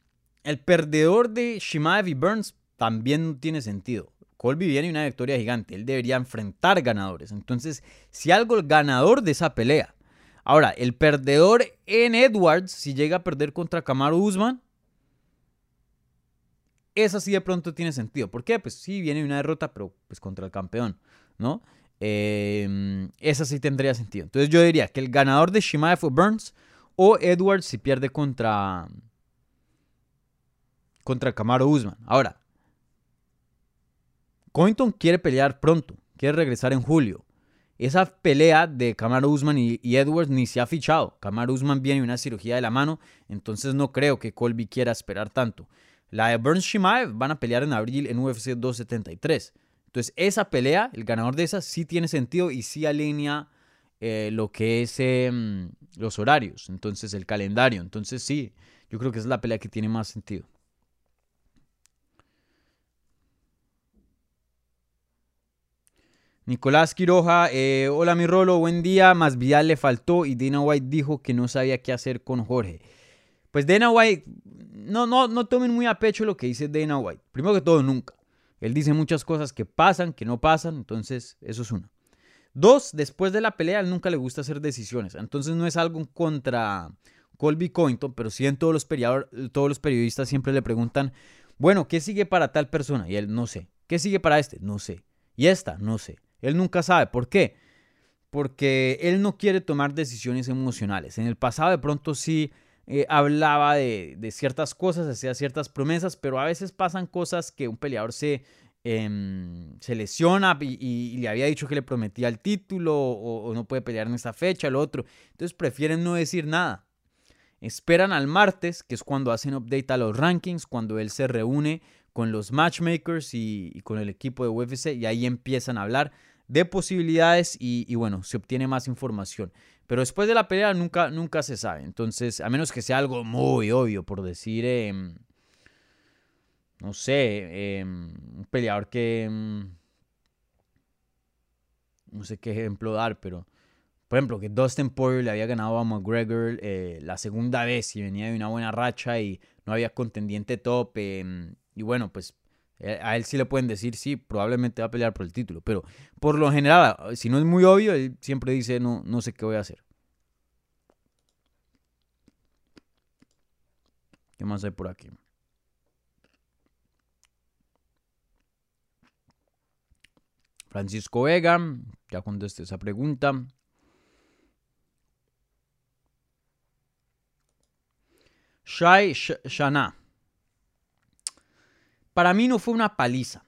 el perdedor de Shimaev y Burns también no tiene sentido. Colby viene una victoria gigante, él debería enfrentar ganadores. Entonces, si algo el ganador de esa pelea Ahora, el perdedor en Edwards, si llega a perder contra Kamaru Usman, esa sí de pronto tiene sentido. ¿Por qué? Pues sí, viene una derrota, pero pues contra el campeón, ¿no? Em, esa sí tendría sentido. Entonces yo diría que el ganador de Shimaev o Burns o Edwards si pierde contra contra Kamaru Usman. Ahora, Cointon quiere pelear pronto, quiere regresar en julio. Esa pelea de Kamaru Usman y, Edwards ni se ha fichado. Kamaru Usman viene una cirugía de la mano, entonces no creo que Colby quiera esperar tanto. La de Burns Shimaev van a pelear en abril en UFC 273. Entonces esa pelea, el ganador de esa sí tiene sentido y sí alinea eh, lo que es em, los horarios, entonces el calendario. Entonces sí, yo creo que es la pelea que tiene más sentido. Nicolás Quiroja, eh, hola mi Rolo, buen día. Más Vidal le faltó y Dana White dijo que no sabía qué hacer con Jorge. Pues Dana White, no, no, no tomen muy a pecho lo que dice Dana White. Primero que todo, nunca. Él dice muchas cosas que pasan, que no pasan, entonces eso es uno. Dos, después de la pelea, él nunca le gusta hacer decisiones. Entonces no es algo contra Colby Cointon, pero sí en todos los, todos los periodistas siempre le preguntan, bueno, ¿qué sigue para tal persona? Y él no sé. ¿Qué sigue para este? No sé. Y esta, no sé. Él nunca sabe. ¿Por qué? Porque él no quiere tomar decisiones emocionales. En el pasado de pronto sí eh, hablaba de, ciertas cosas, hacía ciertas promesas, pero a veces pasan cosas que un peleador se, em, se lesiona y, le había dicho que le prometía el título o, no puede pelear en esa fecha, lo otro. Entonces prefieren no decir nada. Esperan al martes, que es cuando hacen update a los rankings, cuando él se reúne con los matchmakers y, con el equipo de UFC y ahí empiezan a hablar de posibilidades y, bueno, se obtiene más información. Pero después de la pelea nunca, nunca se sabe. Entonces, a menos que sea algo muy obvio, por decir, em, no sé, em, un peleador que... Em, no sé qué ejemplo dar, pero... Por ejemplo, que Dustin Poirier le había ganado a McGregor eh, la segunda vez y venía de una buena racha y no había contendiente top. Y bueno, pues a él sí le pueden decir, sí, probablemente va a pelear por el título. Pero por lo general, si no es muy obvio, él siempre dice, no, no sé qué voy a hacer. ¿Qué más hay por aquí? Francisco Vega, ya contesté esa pregunta. Shai Shana. Para mí no fue una paliza.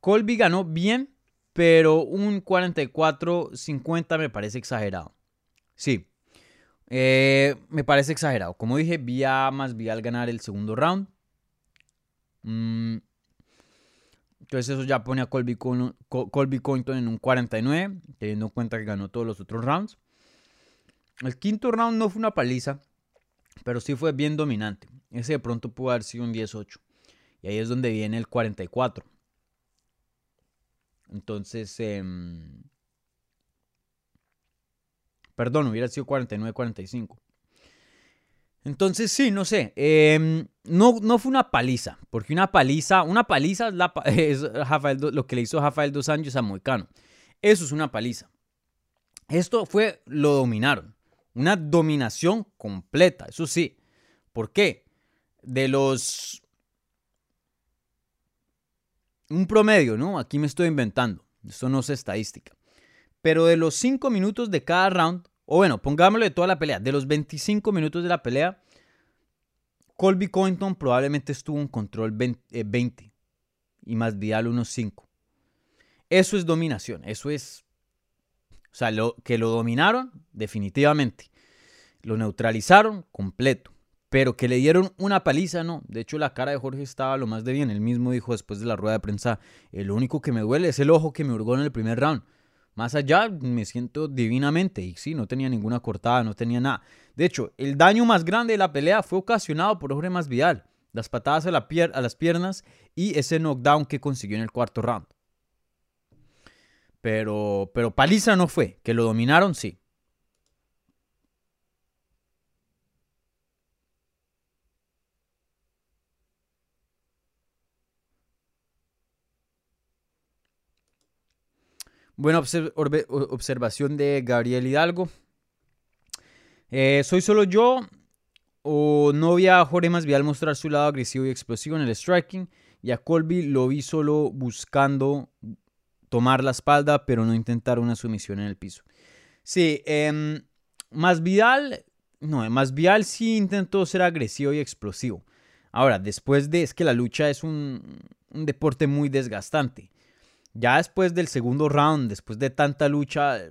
Colby ganó bien, pero un 44-50 me parece exagerado. Sí, eh, me parece exagerado. Como dije, vi más al ganar el segundo round. Mm, Entonces eso ya pone a Colby, Colby Cointon en un 49, teniendo en cuenta que ganó todos los otros rounds. El quinto round no fue una paliza, pero sí fue bien dominante. Ese de pronto pudo haber sido un 18. Y ahí es donde viene el 44. Entonces, em, perdón, hubiera sido 49-45. Entonces, sí, no sé. Em, no, no fue una paliza, porque una paliza, una paliza es, lo que le hizo Rafael dos años a Moicano. Eso es una paliza. Esto fue, lo dominaron. Una dominación completa, eso sí. ¿Por qué? De los... Un promedio, ¿no? Aquí me estoy inventando. Esto no es estadística. Pero de los 5 minutos de cada round, o bueno, pongámoslo de toda la pelea. De los 25 minutos de la pelea, Colby Cointon probablemente estuvo en control 20, eh, y más Vidal unos 5. Eso es dominación, eso es... O sea, que lo dominaron, definitivamente. Lo neutralizaron completo. Pero que le dieron una paliza, no. De hecho, la cara de Jorge estaba lo más de bien. Él mismo dijo después de la rueda de prensa, el único que me duele es el ojo que me hurgó en el primer round. Más allá, me siento divinamente. Y sí, no tenía ninguna cortada, no tenía nada. De hecho, el daño más grande de la pelea fue ocasionado por Jorge Masvidal. Las patadas a, a las piernas y ese knockdown que consiguió en el cuarto round. Pero, pero paliza no fue. Que lo dominaron, sí. Buena observación de Gabriel Hidalgo. Eh, ¿Soy solo yo o no vi a Jorge Masvidal mostrar su lado agresivo y explosivo en el striking? Y a Colby lo vi solo buscando tomar la espalda, pero no intentar una sumisión en el piso. Sí, eh, Masvidal, no, Masvidal sí intentó ser agresivo y explosivo. Ahora, después de, es que la lucha es un, un deporte muy desgastante. Ya después del segundo round, después de tanta lucha,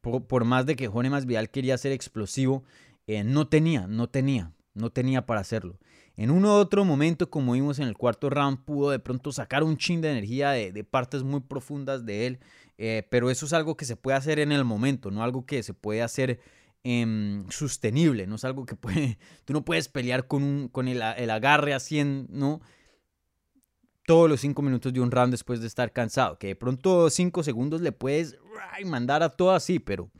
por, más de que Jorge Masvidal quería ser explosivo, eh, no tenía, no tenía, no tenía para hacerlo. En uno otro momento, como vimos en el cuarto round, pudo de pronto sacar un chin de energía de, partes muy profundas de él, eh, pero eso es algo que se puede hacer en el momento, no algo que se puede hacer em, sostenible, no es algo que puede, tú no puedes pelear con, un, el, agarre así, ¿no? Todos los cinco minutos de un round después de estar cansado. Que de pronto cinco segundos le puedes mandar a todo así, pero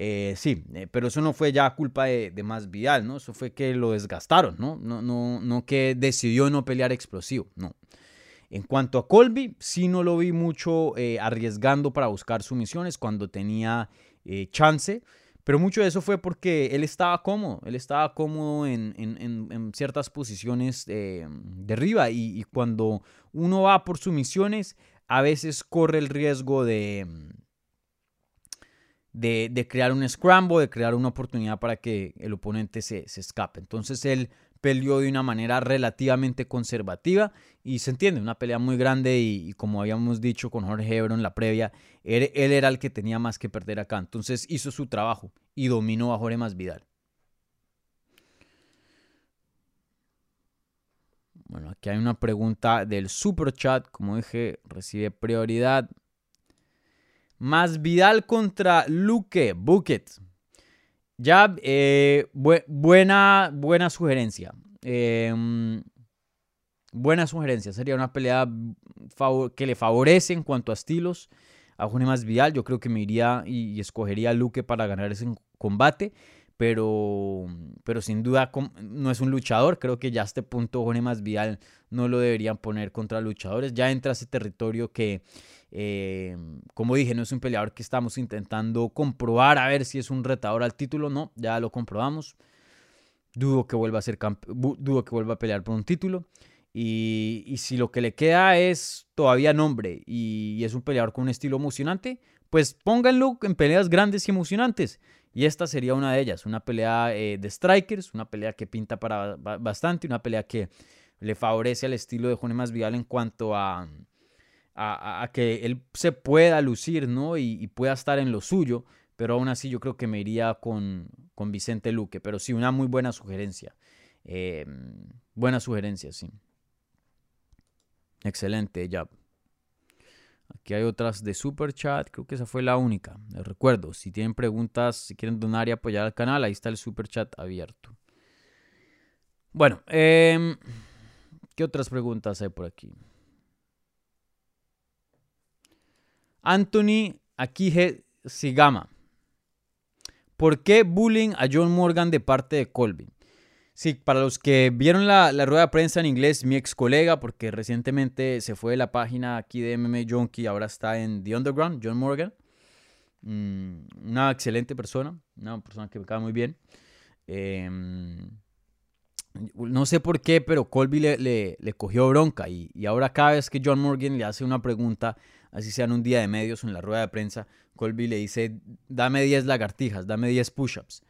eh, sí, eh, pero eso no fue ya culpa de, de Más Vidal, ¿no? Eso fue que lo desgastaron, ¿no? No, no, no que decidió no pelear explosivo, no. En cuanto a Colby, sí no lo vi mucho eh, arriesgando para buscar sumisiones cuando tenía chance. Pero mucho de eso fue porque él estaba cómodo, él estaba cómodo en, ciertas posiciones de arriba y, cuando uno va por sumisiones, a veces corre el riesgo de, de, crear un scramble, de crear una oportunidad para que el oponente se, se escape. Entonces él peleó de una manera relativamente conservativa y se entiende, una pelea muy grande y, como habíamos dicho con Jorge Hebron en la previa, él, era el que tenía más que perder acá. Entonces hizo su trabajo y dominó a Jorge Masvidal. Bueno, aquí hay una pregunta del super chat, como dije, recibe prioridad. Masvidal contra Luke Bucket. Ya, eh, buena, buena sugerencia. Em, buena sugerencia. Sería una pelea que le favorece en cuanto a estilos a Jorge Masvidal. Yo creo que me iría y, escogería a Luque para ganar ese combate. Pero, pero sin duda no es un luchador. Creo que ya a este punto Jorge Masvidal no lo deberían poner contra luchadores. Ya entra ese territorio que eh, como dije, no es un peleador que estamos intentando comprobar a ver si es un retador al título. No, ya lo comprobamos. Dudo que vuelva a ser dudo que vuelva a pelear por un título. Y, si lo que le queda es todavía nombre y, es un peleador con un estilo emocionante, pues pónganlo en peleas grandes y emocionantes. Y esta sería una de ellas, una pelea eh, de strikers, una pelea que pinta para bastante, una pelea que le favorece al estilo de Juan Masvidal en cuanto a, que él se pueda lucir, ¿no? Y, pueda estar en lo suyo, pero aún así yo creo que me iría con, con Vicente Luque, pero sí, una muy buena sugerencia. Eh, buena sugerencia, sí. Excelente, ya. Aquí hay otras de Super Chat, creo que esa fue la única. Les recuerdo, si tienen preguntas, si quieren donar y apoyar al canal, ahí está el Super Chat abierto. Bueno, em, ¿qué otras preguntas hay por aquí? Anthony Akije Sigama. ¿Por qué bullying a John Morgan de parte de Colby? Sí, para los que vieron la, rueda de prensa en inglés, mi ex colega, porque recientemente se fue de la página aquí de MMA Junkie, ahora está en The Underground, John Morgan. Mm, una excelente persona, una persona que me cae muy bien. Em, no sé por qué, pero Colby le, cogió bronca y, y, ahora cada vez que John Morgan le hace una pregunta, así sea en un día de medios o en la rueda de prensa, Colby le dice, dame 10 lagartijas, dame 10 push-ups.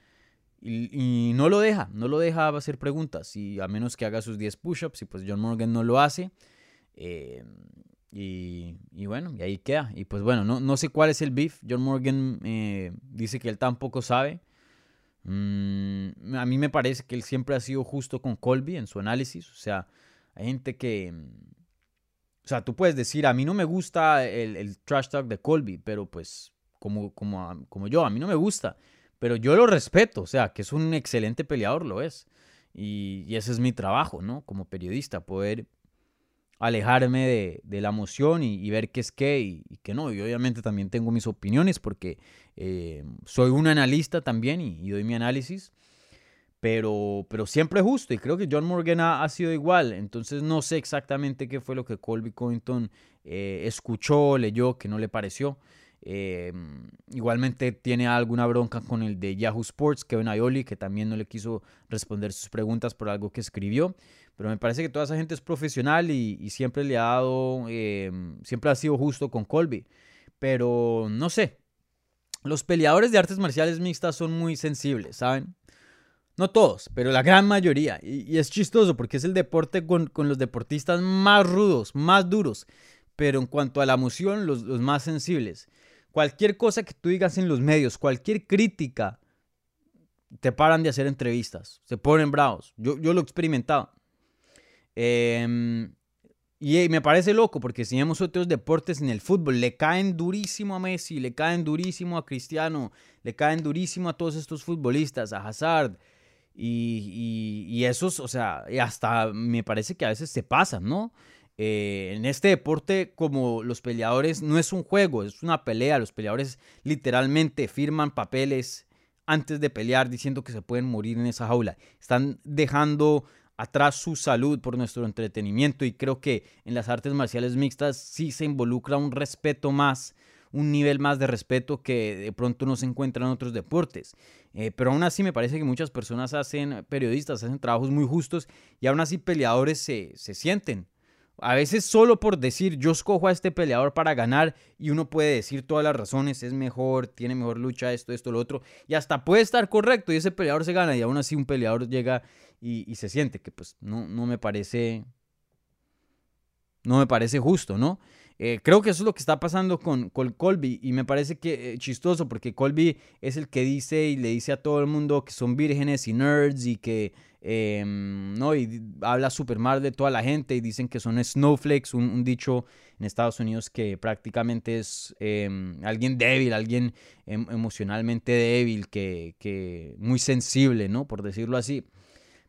Y, no lo deja, no lo deja hacer preguntas, y a menos que haga sus 10 push-ups, y pues John Morgan no lo hace. Eh, y, bueno, y ahí queda. Y pues bueno, no, no sé cuál es el beef. John Morgan eh, dice que él tampoco sabe. Mm, a mí me parece que él siempre ha sido justo con Colby en su análisis. O sea, hay gente que... O sea, tú puedes decir, a mí no me gusta el, el trash talk de Colby, pero pues como, como, como yo, a mí no me gusta. Pero yo lo respeto, o sea, que es un excelente peleador, lo es. Y, ese es mi trabajo, ¿no? Como periodista, poder alejarme de, la emoción y, ver qué es qué y, qué no. Y obviamente también tengo mis opiniones porque eh, soy un analista también y, doy mi análisis. Pero, pero siempre justo y creo que John Morgan ha, sido igual. Entonces no sé exactamente qué fue lo que Colby Covington eh, escuchó, leyó, que no le pareció. Eh, igualmente tiene alguna bronca con el de Yahoo Sports, Kevin Aioli, que también no le quiso responder sus preguntas por algo que escribió. Pero me parece que toda esa gente es profesional y, siempre le ha dado, eh, siempre ha sido justo con Colby. Pero no sé, los peleadores de artes marciales mixtas son muy sensibles, ¿saben? No todos, pero la gran mayoría. Y, es chistoso porque es el deporte con, con, los deportistas más rudos, más duros, pero en cuanto a la emoción, los, los más sensibles. Cualquier cosa que tú digas en los medios, cualquier crítica, te paran de hacer entrevistas, se ponen bravos. Yo, yo lo he experimentado. Em, y me parece loco porque si vemos otros deportes en el fútbol, le caen durísimo a Messi, le caen durísimo a Cristiano, le caen durísimo a todos estos futbolistas, a Hazard. Y, y, y esos, o sea, hasta me parece que a veces se pasan, ¿no? Eh, en este deporte, como los peleadores, no es un juego, es una pelea. Los peleadores literalmente firman papeles antes de pelear diciendo que se pueden morir en esa jaula. Están dejando atrás su salud por nuestro entretenimiento y creo que en las artes marciales mixtas sí se involucra un respeto más, un nivel más de respeto que de pronto no se encuentra en otros deportes. Eh, pero aún así me parece que muchas personas hacen, periodistas, hacen trabajos muy justos y aún así peleadores se, se sienten a veces solo por decir yo escojo a este peleador para ganar y uno puede decir todas las razones, es mejor, tiene mejor lucha, esto, esto, lo otro, y hasta puede estar correcto y ese peleador se gana y aún así un peleador llega y, se siente que pues no, no me parece, no me parece justo, ¿no? Eh, creo que eso es lo que está pasando con, Colby y me parece que eh, chistoso porque Colby es el que dice y le dice a todo el mundo que son vírgenes y nerds y que em, no y habla súper mal de toda la gente y dicen que son snowflakes, un, dicho en Estados Unidos que prácticamente es em, alguien débil, alguien em, emocionalmente débil, que, que muy sensible, ¿no? Por decirlo así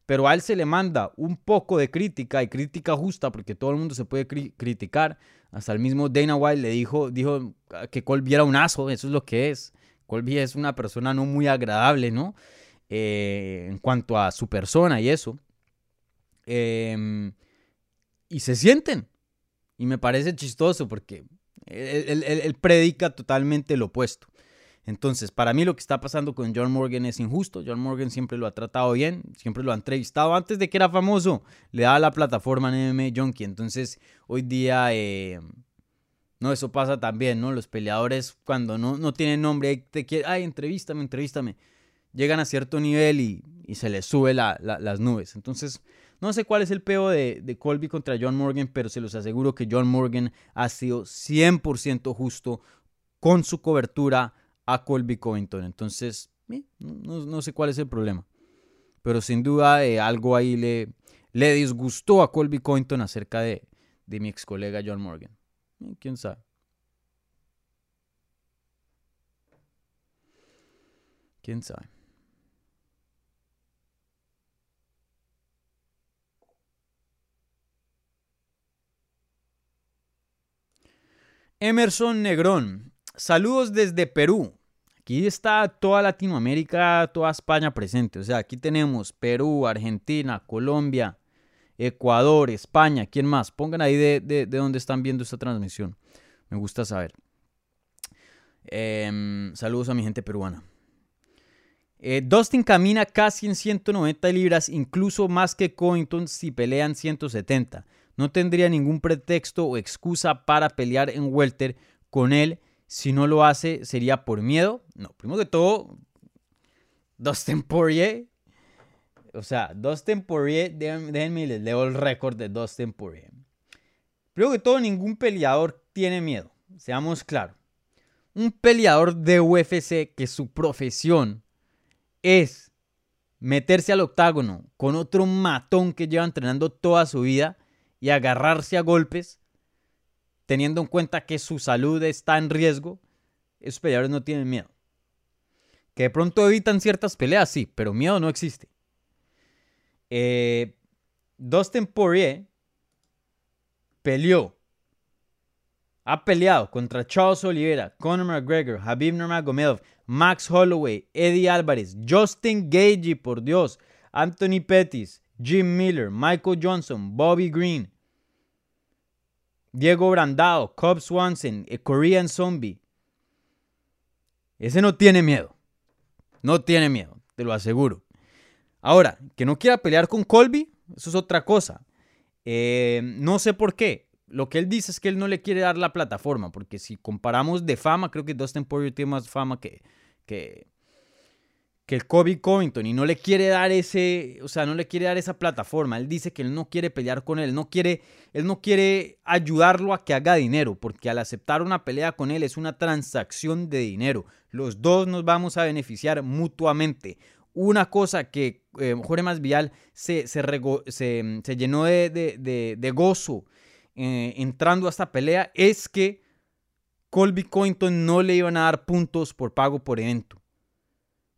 pero a él se le manda un poco de crítica y crítica justa porque todo el mundo se puede criticar. Hasta el mismo Dana White le dijo, dijo que Colby era un aso, eso es lo que es. Colby es una persona no muy agradable, ¿no? Eh, en cuanto a su persona y eso. Em, y se sienten. Y me parece chistoso porque él predica totalmente lo opuesto. Entonces, para mí lo que está pasando con John Morgan es injusto. John Morgan siempre lo ha tratado bien, siempre lo ha entrevistado. Antes de que era famoso, le daba la plataforma en MMA Junkie. Entonces, hoy día, eh, no, eso pasa también, ¿no? Los peleadores, cuando no, no tienen nombre, te quieren, ay, entrevístame, entrevístame llegan a cierto nivel y, se les sube las nubes. Entonces, no sé cuál es el peo de, Colby contra John Morgan, pero se los aseguro que John Morgan ha sido 100% justo con su cobertura a Colby Covington. Entonces, eh, no, sé cuál es el problema. Pero sin duda eh, algo ahí le, disgustó a Colby Covington acerca de, mi ex colega John Morgan. Eh, ¿Quién sabe? ¿Quién sabe? Emerson Negrón, saludos desde Perú. Aquí está toda Latinoamérica, toda España presente. O sea, aquí tenemos Perú, Argentina, Colombia, Ecuador, España. ¿Quién más? Pongan ahí de, de, dónde están viendo esta transmisión. Me gusta saber. Em, saludos a mi gente peruana. Eh, Dustin camina casi en 190 libras, incluso más que Covington si pelean 170. No tendría ningún pretexto o excusa para pelear en welter con él si no lo hace, ¿sería por miedo? No, primero que todo, Dustin Poirier. O sea, Dustin Poirier, déjenme les leo el récord de Dustin Poirier. Primero que todo, ningún peleador tiene miedo. Seamos claros. Un peleador de UFC que su profesión es meterse al octágono con otro matón que lleva entrenando toda su vida y agarrarse a golpes teniendo en cuenta que su salud está en riesgo, esos peleadores no tienen miedo. Que de pronto evitan ciertas peleas, sí, pero miedo no existe. Eh, Dustin Poirier peleó, ha peleado contra Charles Oliveira, Conor McGregor, Habib Nurmagomedov, Max Holloway, Eddie Álvarez, Justin Gagey, por Dios, Anthony Pettis, Jim Miller, Michael Johnson, Bobby Green, Diego Brandao, Cobb Swanson, a Korean Zombie. Ese no tiene miedo. No tiene miedo, te lo aseguro. Ahora, que no quiera pelear con Colby, eso es otra cosa. Eh, no sé por qué. Lo que él dice es que él no le quiere dar la plataforma, porque si comparamos de fama, creo que Dustin Poirier tiene más fama que, que, que el Kobe Covington y no le quiere dar ese, o sea, no le quiere dar esa plataforma. Él dice que él no quiere pelear con él, no quiere, él no quiere ayudarlo a que haga dinero, porque al aceptar una pelea con él es una transacción de dinero. Los dos nos vamos a beneficiar mutuamente. Una cosa que eh, Jorge Masvial se, se, se, llenó de, gozo eh, entrando a esta pelea es que Colby Covington no le iban a dar puntos por pago por evento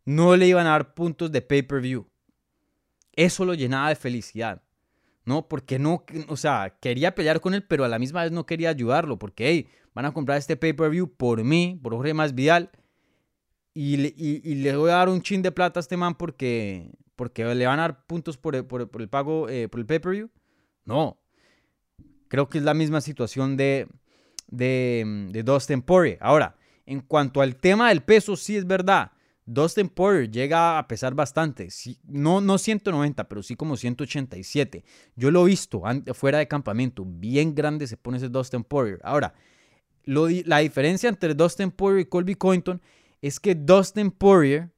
no le iban a dar puntos de pay-per-view. Eso lo llenaba de felicidad, ¿no? Porque no, o sea, quería pelear con él, pero a la misma vez no quería ayudarlo, porque, hey, van a comprar este pay-per-view por mí, por Jorge Más Vidal, y le, voy a dar un chin de plata a este man porque, porque le van a dar puntos por el, pago, eh, por el pay-per-view. No. Creo que es la misma situación de, de, de Dustin Poirier. Ahora, en cuanto al tema del peso, sí es verdad. Dustin Poirier llega a pesar bastante, no, no 190, pero sí como 187. Yo lo he visto fuera de campamento, bien grande se pone ese Dustin Poirier. Ahora, la diferencia entre Dustin Poirier y Colby Covington es que Dustin Poirier,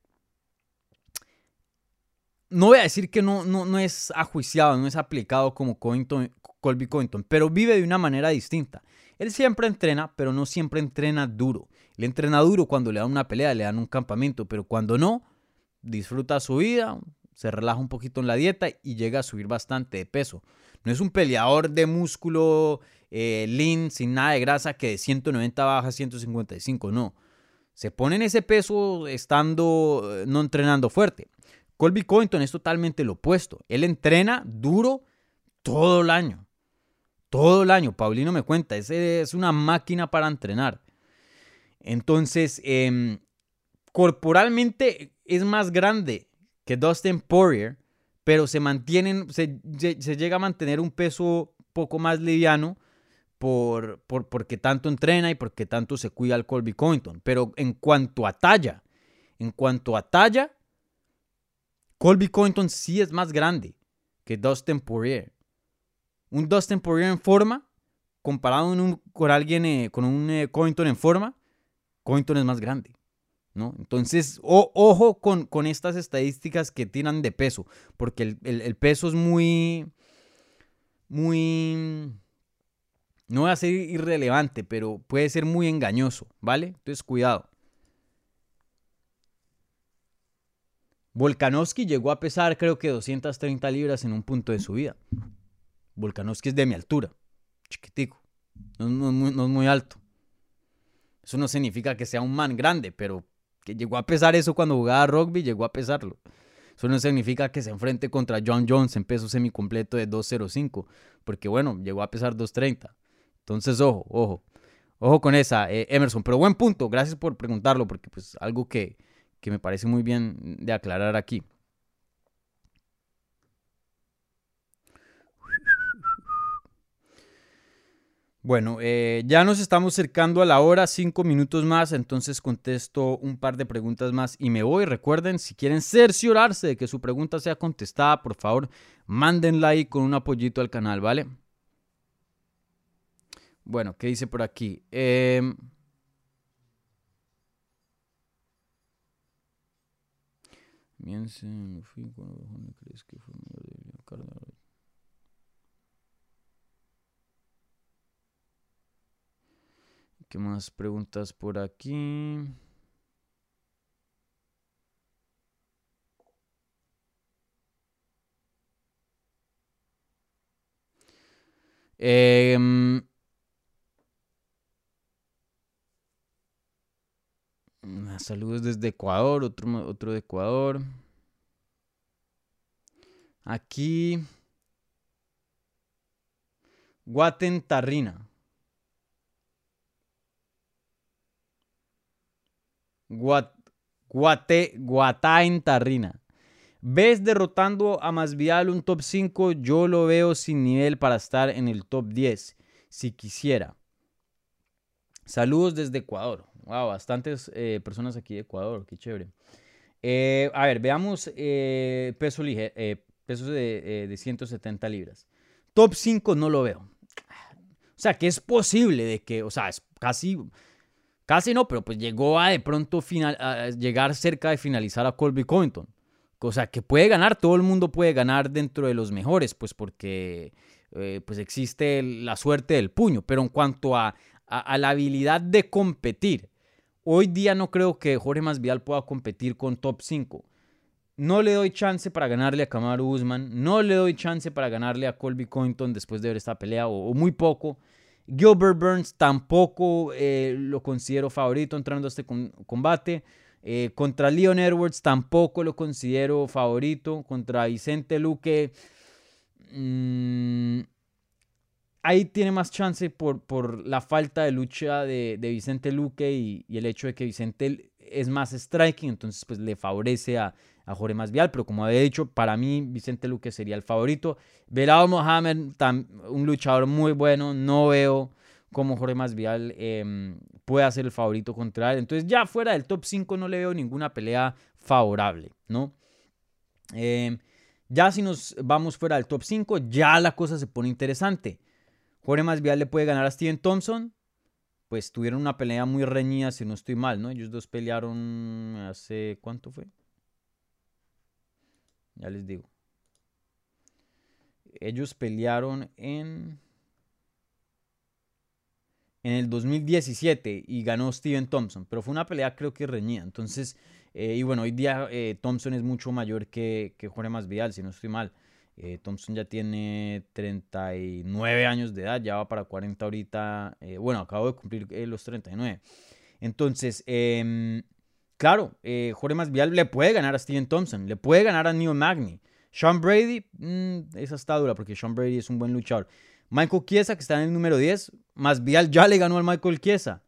no voy a decir que no, no, no es ajuiciado, no es aplicado como Colby Covington, pero vive de una manera distinta. Él siempre entrena, pero no siempre entrena duro. Le entrena duro cuando le dan una pelea, le dan un campamento, pero cuando no, disfruta su vida, se relaja un poquito en la dieta y llega a subir bastante de peso. No es un peleador de músculo eh, lean, sin nada de grasa, que de 190 baja a 155, no. Se pone en ese peso estando, eh, no entrenando fuerte. Colby Covington es totalmente lo opuesto. Él entrena duro todo el año. Todo el año. Paulino me cuenta, ese es una máquina para entrenar. Entonces, em, corporalmente es más grande que Dustin Poirier, pero se mantienen, se, llega a mantener un peso poco más liviano por, por, porque tanto entrena y porque tanto se cuida al Colby Covington. Pero en cuanto a talla, en cuanto a talla, Colby Covington sí es más grande que Dustin Poirier. Un Dustin Poirier en forma, comparado con alguien, eh, con un eh, Covington en forma, Covington es más grande. ¿no? Entonces, ojo con, con, estas estadísticas que tiran de peso, porque el, peso es muy, muy, no voy a ser irrelevante, pero puede ser muy engañoso, ¿vale? Entonces, cuidado. Volkanovski llegó a pesar creo que 230 libras en un punto de su vida. Volkanovski es de mi altura, chiquitico, no es muy alto. Eso no significa que sea un man grande, pero que llegó a pesar eso cuando jugaba rugby, llegó a pesarlo. Eso no significa que se enfrente contra John Jones en peso semicompleto de 205, porque bueno, llegó a pesar 230. Entonces, ojo, ojo. Ojo con esa, eh, Emerson. Pero buen punto, gracias por preguntarlo, porque pues algo que, que me parece muy bien de aclarar aquí. Bueno, eh, ya nos estamos acercando a la hora, cinco minutos más, entonces contesto un par de preguntas más y me voy. Recuerden, si quieren cerciorarse de que su pregunta sea contestada, por favor, mándenla ahí con un apoyito al canal, ¿vale? Bueno, ¿qué dice por aquí? Eh, crees que fue ¿Qué más preguntas por aquí? Em, saludos desde Ecuador, otro, otro de Ecuador. Aquí. Guatentarrina. Guate, Tarrina. ¿Ves derrotando a Masvial un top 5? Yo lo veo sin nivel para estar en el top 10, si quisiera. Saludos desde Ecuador. Wow, bastantes eh, personas aquí de Ecuador, qué chévere. Eh, a ver, veamos eh, peso pesos de, de 170 libras. Top 5 no lo veo. O sea, que es posible de que, o sea, es casi Casi no, pero pues llegó a de pronto llegar cerca de finalizar a Colby Covington. O sea, que puede ganar, todo el mundo puede ganar dentro de los mejores, pues porque eh, pues existe la suerte del puño. Pero en cuanto a, a, la habilidad de competir, hoy día no creo que Jorge Masvidal pueda competir con top 5. No le doy chance para ganarle a Kamaru Usman, no le doy chance para ganarle a Colby Covington después de ver esta pelea, o muy poco. Gilbert Burns tampoco eh, lo considero favorito entrando a este combate. Eh, contra Leon Edwards tampoco lo considero favorito. Contra Vicente Luque. Mm, ahí tiene más chance por, por la falta de lucha de, Vicente Luque y, y, el hecho de que Vicente es más striking. Entonces pues le favorece a, a Jorge Masvial, pero como había dicho, para mí Vicente Luque sería el favorito. Belao Mohamed, un luchador muy bueno, no veo cómo Jorge Masvial eh, puede ser el favorito contra él. Entonces ya fuera del top 5 no le veo ninguna pelea favorable, ¿no? Em, ya si nos vamos fuera del top 5, ya la cosa se pone interesante. Jorge Masvial le puede ganar a Steven Thompson. Pues tuvieron una pelea muy reñida, si no estoy mal, ¿no? Ellos dos pelearon hace, ¿cuánto fue? Ya les digo. Ellos pelearon en en el 2017 y ganó Steven Thompson, pero fue una pelea creo que reñida. Entonces, eh, y bueno, hoy día eh, Thompson es mucho mayor que, que Jorge Masvidal, si no estoy mal. Eh, Thompson ya tiene 39 años de edad, ya va para 40 ahorita. bueno, acabo de cumplir los 39. Entonces, em, Claro, eh, Jorge Masvidal le puede ganar a Steven Thompson, le puede ganar a Neil Magny. Sean Brady, mm, esa está dura porque Sean Brady es un buen luchador. Michael Chiesa, que está en el número 10, Masvidal ya le ganó al Michael Chiesa.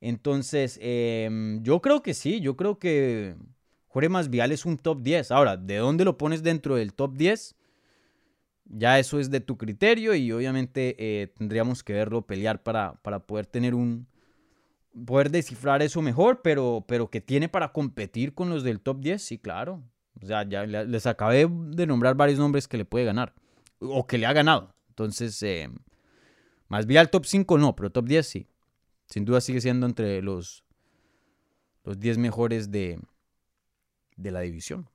Entonces, em, yo creo que sí, yo creo que Jorge Masvidal es un top 10. Ahora, ¿de dónde lo pones dentro del top 10? Ya eso es de tu criterio y obviamente eh, tendríamos que verlo pelear para, para poder tener un, poder descifrar eso mejor, pero, pero que tiene para competir con los del top 10, sí, claro. O sea, ya les acabé de nombrar varios nombres que le puede ganar, o que le ha ganado. Entonces, eh, más bien al top 5 no, pero top 10 sí. Sin duda sigue siendo entre los, los 10 mejores de, de la división.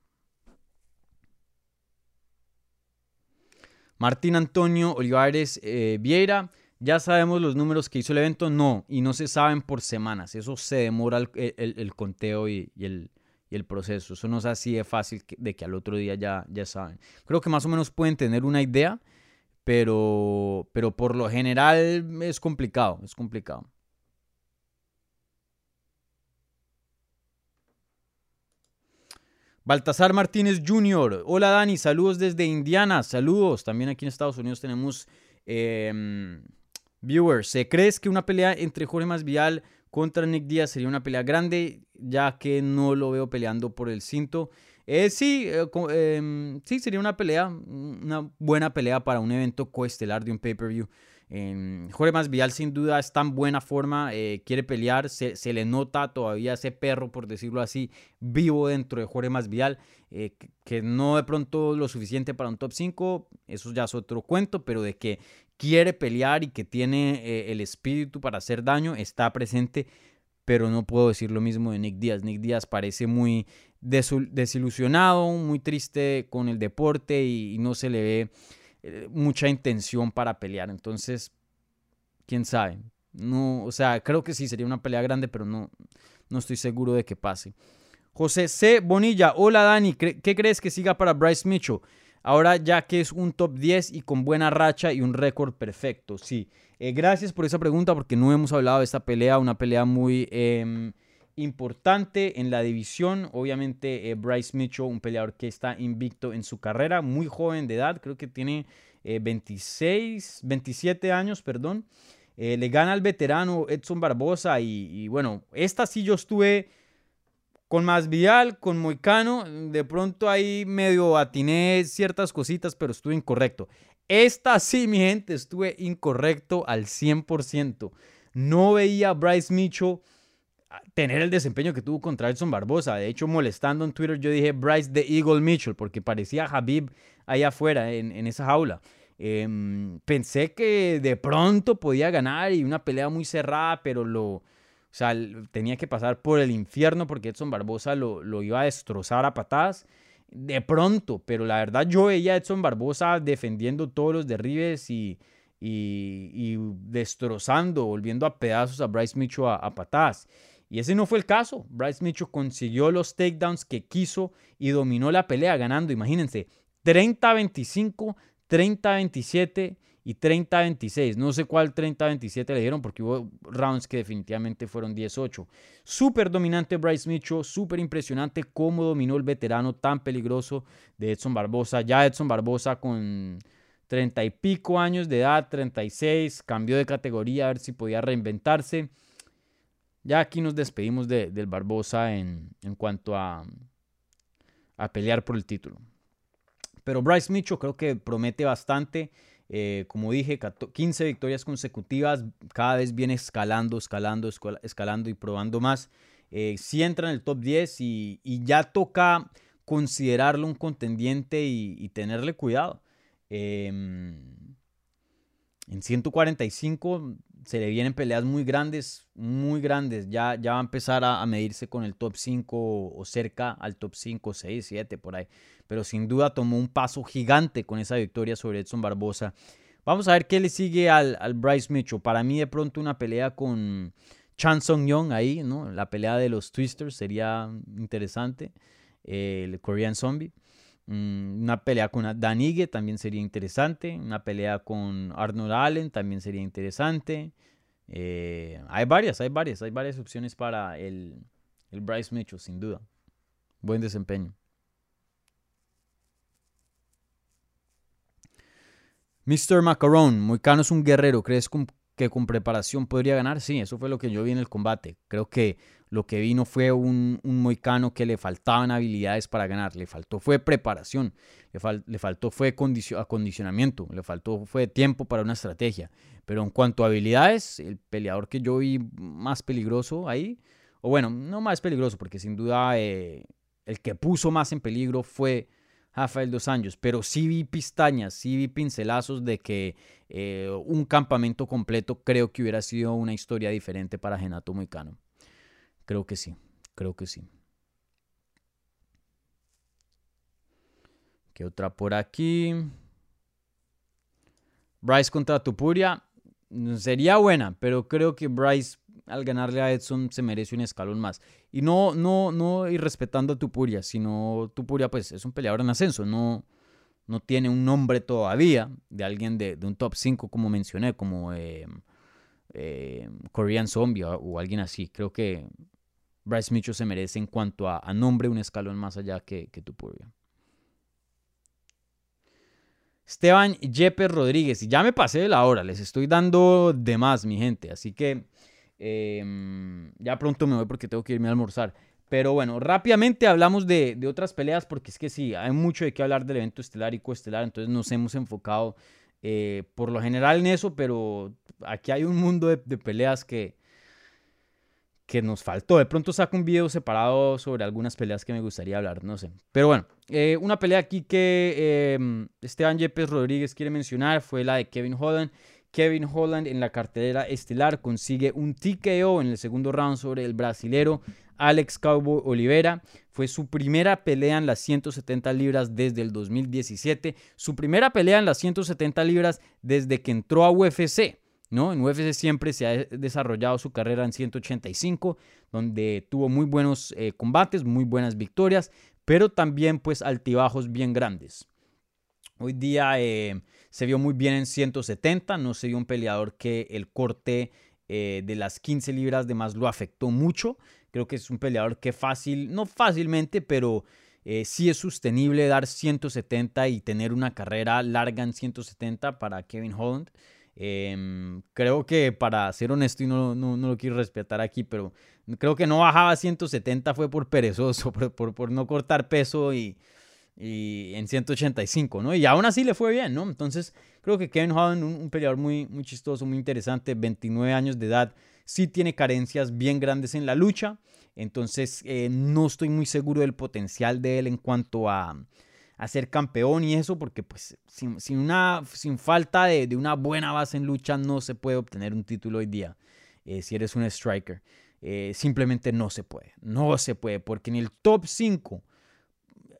Martín Antonio Olivares eh, Vieira ya sabemos los números que hizo el evento, no, y no se saben por semanas. Eso se demora el, conteo y, el, proceso. Eso no es así de fácil de que al otro día ya, ya saben. Creo que más o menos pueden tener una idea, pero, pero por lo general es complicado, es complicado. Baltasar Martínez Jr. Hola Dani, saludos desde Indiana. Saludos. También aquí en Estados Unidos tenemos em, viewers. ¿Se crees que una pelea entre Jorge Masvidal contra Nick Díaz sería una pelea grande? Ya que no lo veo peleando por el cinto. Eh, sí, eh, em, sí, sería una pelea, una buena pelea para un evento coestelar de un pay-per-view. Eh, Jorge Masvidal sin duda está en buena forma, eh, quiere pelear, se, le nota todavía ese perro, por decirlo así, vivo dentro de Jorge Masvidal, eh, que, no de pronto lo suficiente para un top 5, eso ya es otro cuento, pero de que quiere pelear y que tiene eh, el espíritu para hacer daño, está presente, pero no puedo decir lo mismo de Nick Díaz. Nick Díaz parece muy desilusionado, muy triste con el deporte y no se le ve eh, mucha intención para pelear. Entonces, quién sabe. No, o sea, creo que sí sería una pelea grande, pero no, no estoy seguro de que pase. José C. Bonilla, hola Dani, ¿qué crees que siga para Bryce Mitchell? Ahora ya que es un top 10 y con buena racha y un récord perfecto, sí. Eh, gracias por esa pregunta porque no hemos hablado de esta pelea, una pelea muy em, importante en la división. Obviamente eh, Bryce Mitchell, un peleador que está invicto en su carrera, muy joven de edad, creo que tiene 26, eh, 27 años, perdón. Le gana al veterano Edson Barbosa y, bueno, esta sí yo estuve con Masvidal, con Moicano, de pronto ahí medio atiné ciertas cositas, pero estuve incorrecto. Esta sí, mi gente, estuve incorrecto al 100%. No veía a Bryce Mitchell tener el desempeño que tuvo contra Edson Barbosa. De hecho, molestando en Twitter, yo dije Bryce the Eagle Mitchell, porque parecía Habib ahí afuera, en, esa jaula. Em, pensé que de pronto podía ganar y una pelea muy cerrada, pero lo, o sea, tenía que pasar por el infierno porque Edson Barbosa lo, lo iba a destrozar a patadas. De pronto, pero la verdad yo veía a Edson Barbosa defendiendo todos los derribes y, y, destrozando, volviendo a pedazos a Bryce Mitchell a patadas. Y ese no fue el caso. Bryce Mitchell consiguió los takedowns que quiso y dominó la pelea ganando, imagínense, 30-25, 30-27 y 30-26. No sé cuál 30-27 le dieron porque hubo rounds que definitivamente fueron 18. Súper dominante Bryce Mitchell, súper impresionante cómo dominó el veterano tan peligroso de Edson Barbosa. Ya Edson Barbosa con 30 y pico años de edad, 36, cambió de categoría a ver si podía reinventarse. Ya aquí nos despedimos de, del Barbosa en, en cuanto a, a, pelear por el título. Pero Bryce Mitchell creo que promete bastante. Eh, como dije, 15 victorias consecutivas. Cada vez viene escalando, escalando, escalando y probando más. Eh, si entra en el top 10 y, ya toca considerarlo un contendiente y, tenerle cuidado. Em, en 145 se le vienen peleas muy grandes, muy grandes. Ya, ya va a empezar a, medirse con el top 5 o cerca al top 5, 6, 7 por ahí. Pero sin duda tomó un paso gigante con esa victoria sobre Edson Barbosa. Vamos a ver qué le sigue al, al Bryce Mitchell. Para mí de pronto una pelea con Chan Song Young ahí, ¿no? La pelea de los Twisters sería interesante. el Korean Zombie. Mm, una pelea con Danige también sería interesante. Una pelea con Arnold Allen también sería interesante. Eh, hay varias, hay varias, hay varias opciones para el, el Bryce Mitchell, sin duda. Buen desempeño. Mr. Macaron, Moicano es un guerrero. ¿Crees que con preparación podría ganar? Sí, eso fue lo que yo vi en el combate. Creo que lo que vino fue un, un moicano que le faltaban habilidades para ganar, le faltó fue preparación, le, faltó fue acondicionamiento, le faltó fue tiempo para una estrategia. Pero en cuanto a habilidades, el peleador que yo vi más peligroso ahí, o bueno, no más peligroso, porque sin duda eh, el que puso más en peligro fue Rafael Dos Anjos, pero sí vi pistañas, sí vi pincelazos de que eh, un campamento completo creo que hubiera sido una historia diferente para Genato Moicano. Creo que sí, creo que sí. ¿Qué otra por aquí? Bryce contra Tupuria. Sería buena, pero creo que Bryce al ganarle a Edson se merece un escalón más. Y no, no, no ir respetando a Tupuria, sino Tupuria pues es un peleador en ascenso, no, no tiene un nombre todavía de alguien de, un top 5 como mencioné, como eh, eh, Korean Zombie o, alguien así. Creo que Bryce Mitchell se merece en cuanto a, nombre un escalón más allá que, que Tupuria. Esteban Yepes Rodríguez. Y ya me pasé de la hora, les estoy dando de más, mi gente. Así que em, ya pronto me voy porque tengo que irme a almorzar. Pero bueno, rápidamente hablamos de, otras peleas porque es que sí, hay mucho de qué hablar del evento estelar y coestelar. Entonces nos hemos enfocado eh, por lo general en eso, pero aquí hay un mundo de, peleas que, que nos faltó. De pronto saco un video separado sobre algunas peleas que me gustaría hablar, no sé. Pero bueno, eh, una pelea aquí que em, Esteban Yepes Rodríguez quiere mencionar fue la de Kevin Holland. Kevin Holland en la cartelera estelar consigue un TKO en el segundo round sobre el brasilero Alex Cowboy Olivera. Fue su primera pelea en las 170 libras desde el 2017. Su primera pelea en las 170 libras desde que entró a UFC. ¿no? En UFC siempre se ha desarrollado su carrera en 185, donde tuvo muy buenos eh, combates, muy buenas victorias, pero también pues altibajos bien grandes. Hoy día eh, se vio muy bien en 170, no se vio un peleador que el corte eh, de las 15 libras de más lo afectó mucho. Creo que es un peleador que fácil, no fácilmente, pero sí es sostenible dar 170 y tener una carrera larga en 170 para Kevin Holland. Em, creo que para ser honesto y no, no, no, lo quiero respetar aquí, pero creo que no bajaba a 170 fue por perezoso, por, por no cortar peso y, y, en 185, ¿no? Y aún así le fue bien, ¿no? Entonces creo que Kevin Holland, un, peleador muy, muy chistoso, muy interesante, 29 años de edad, sí tiene carencias bien grandes en la lucha, entonces eh, no estoy muy seguro del potencial de él en cuanto a a ser campeón y eso, porque pues sin, una, sin falta de, una buena base en lucha no se puede obtener un título hoy día eh, si eres un striker. Eh, simplemente no se puede, no se puede, porque en el top 5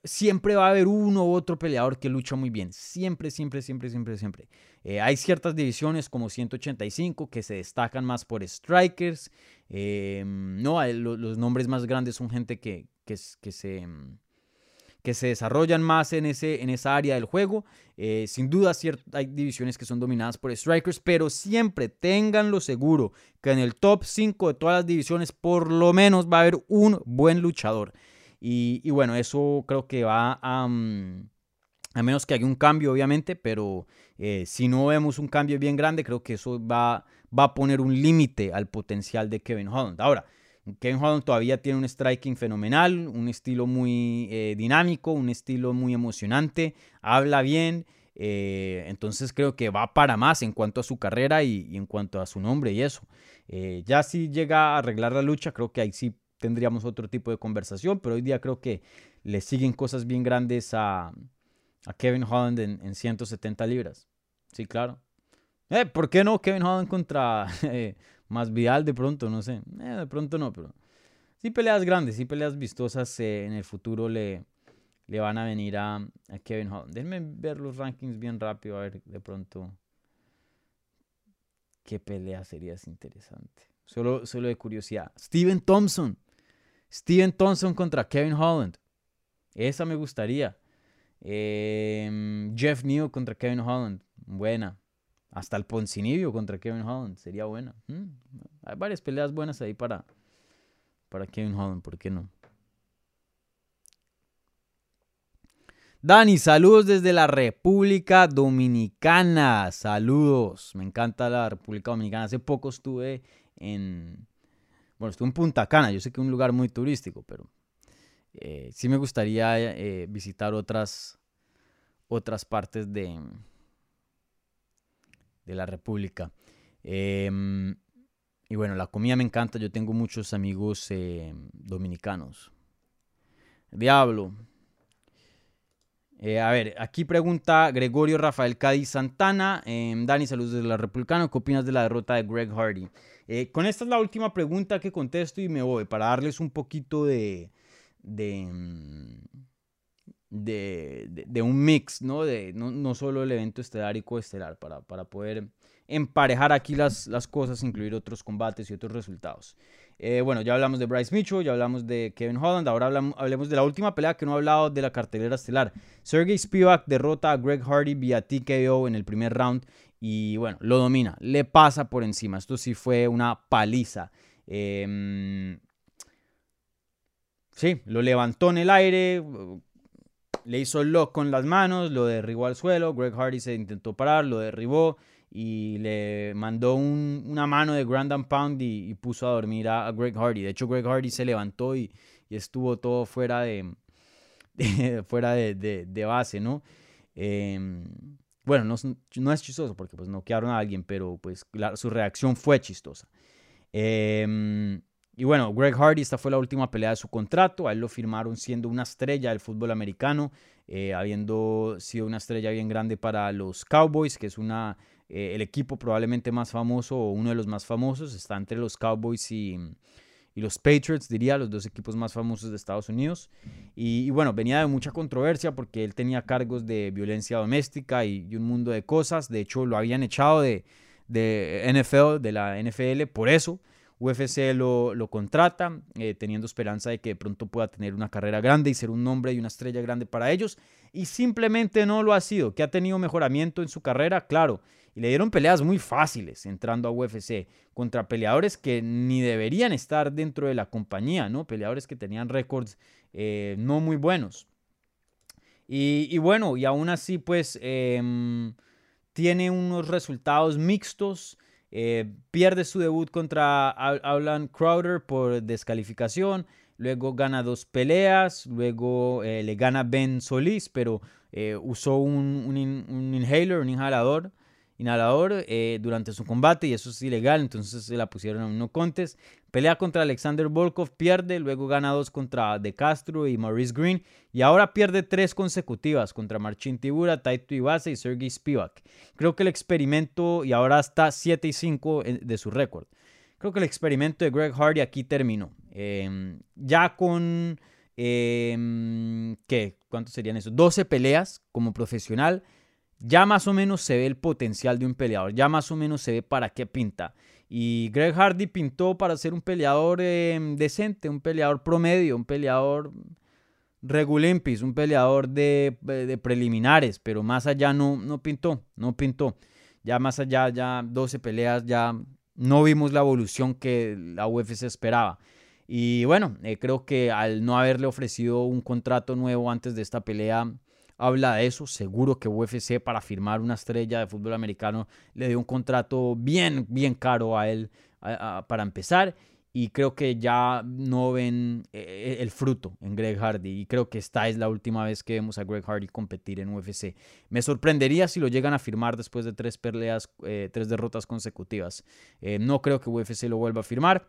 siempre va a haber uno u otro peleador que lucha muy bien, siempre, siempre, siempre, siempre, siempre. Eh, hay ciertas divisiones como 185 que se destacan más por strikers, no, los nombres más grandes son gente que, que, se que se desarrollan más en, ese, en esa área del juego. Eh, sin duda hay divisiones que son dominadas por strikers, pero siempre tenganlo seguro que en el top 5 de todas las divisiones por lo menos va a haber un buen luchador. Y, bueno, eso creo que va a... Mm, a menos que haya un cambio, obviamente, pero eh, si no vemos un cambio bien grande, creo que eso va, va a poner un límite al potencial de Kevin Holland. Ahora, Kevin Holland todavía tiene un striking fenomenal, un estilo muy eh, dinámico, un estilo muy emocionante, habla bien, eh, entonces creo que va para más en cuanto a su carrera y, en cuanto a su nombre y eso. Eh, ya si llega a arreglar la lucha, creo que ahí sí tendríamos otro tipo de conversación, pero hoy día creo que le siguen cosas bien grandes a, Kevin Holland en, en, 170 libras. Sí, claro. ¿Por qué no Kevin Holland contra más Vidal de pronto, no sé. Eh, de pronto no, pero sí peleas grandes, sí peleas vistosas eh, en el futuro le, le van a venir a, Kevin Holland. Déjenme ver los rankings bien rápido, a ver de pronto qué pelea sería interesante. Solo, solo de curiosidad. Steven Thompson. Steven Thompson contra Kevin Holland. Esa me gustaría. Em, Jeff New contra Kevin Holland. Buena. Hasta el Poncinibio contra Kevin Holland. Sería bueno. Mm, hay varias peleas buenas ahí para, para Kevin Holland. ¿Por qué no? Dani, saludos desde la República Dominicana. Saludos. Me encanta la República Dominicana. Hace poco estuve en. Bueno, estuve en Punta Cana. Yo sé que es un lugar muy turístico, pero eh, sí me gustaría eh, visitar otras, otras partes de, de la República. Em, y bueno, la comida me encanta. Yo tengo muchos amigos eh, dominicanos. Diablo. A ver, aquí pregunta Gregorio Rafael Cádiz Santana. Em, Dani, saludos de la Republicana. ¿Qué opinas de la derrota de Greg Hardy? Eh, con esta es la última pregunta que contesto y me voy para darles un poquito de, de, em, de, un mix, ¿no? De, no, solo el evento estelar y coestelar, para, para poder emparejar aquí las, las cosas, incluir otros combates y otros resultados. Eh, bueno, ya hablamos de Bryce Mitchell, ya hablamos de Kevin Holland, ahora hablemos de la última pelea que no he hablado de la cartelera estelar. Sergey Spivak derrota a Greg Hardy vía TKO en el primer round y bueno, lo domina, le pasa por encima. Esto sí fue una paliza. Eh, sí, lo levantó en el aire, le hizo lock con las manos, lo derribó al suelo, Greg Hardy se intentó parar, lo derribó y le mandó una mano de Grand and Pound y, puso a dormir a, Greg Hardy. De hecho, Greg Hardy se levantó y, estuvo todo fuera de, fuera de, base, ¿no? Em, bueno, no, es chistoso porque pues no quedaron a alguien, pero pues su reacción fue chistosa. Em, y bueno, Greg Hardy, esta fue la última pelea de su contrato. A él lo firmaron siendo una estrella del fútbol americano, eh, habiendo sido una estrella bien grande para los Cowboys, que es una, eh, el equipo probablemente más famoso o uno de los más famosos. Está entre los Cowboys y, y los Patriots, diría, los dos equipos más famosos de Estados Unidos. Y, bueno, venía de mucha controversia porque él tenía cargos de violencia doméstica y, un mundo de cosas. De hecho, lo habían echado de, de NFL, de la NFL, por eso. UFC lo, lo contrata, eh, teniendo esperanza de que pronto pueda tener una carrera grande y ser un nombre y una estrella grande para ellos. Y simplemente no lo ha sido. Que ha tenido mejoramiento en su carrera, claro. Y le dieron peleas muy fáciles entrando a UFC contra peleadores que ni deberían estar dentro de la compañía, ¿no? Peleadores que tenían récords eh, no muy buenos. Y, bueno, y aún así, pues em, tiene unos resultados mixtos. Eh, pierde su debut contra Alan Crowder por descalificación. Luego gana dos peleas. Luego eh, le gana Ben Solís, pero usó un, inhaler, un inhalador inhalador eh, durante su combate y eso es ilegal, entonces se la pusieron a un no contest. Pelea contra Alexander Volkov, pierde, luego gana dos contra De Castro y Maurice Green y ahora pierde tres consecutivas contra Marcin Tibura, Taito Ibase y Sergey Spivak. Creo que el experimento, y ahora está 7 y 5 de su récord, creo que el experimento de Greg Hardy aquí terminó. Em, ya con, eh, ¿qué? ¿Cuántos serían eso? 12 peleas como profesional ya más o menos se ve el potencial de un peleador, ya más o menos se ve para qué pinta. Y Greg Hardy pintó para ser un peleador em, decente, un peleador promedio, un peleador regulimpis, un peleador de, de, preliminares, pero más allá no, no pintó, no pintó. Ya más allá, ya 12 peleas, ya no vimos la evolución que la UFC esperaba. Y bueno, eh, creo que al no haberle ofrecido un contrato nuevo antes de esta pelea, habla de eso. Seguro que UFC para firmar una estrella de fútbol americano le dio un contrato bien, bien caro a él para empezar. Y creo que ya no ven eh, el fruto en Greg Hardy. Y creo que esta es la última vez que vemos a Greg Hardy competir en UFC. Me sorprendería si lo llegan a firmar después de tres peleas, eh, tres derrotas consecutivas. Eh, no creo que UFC lo vuelva a firmar.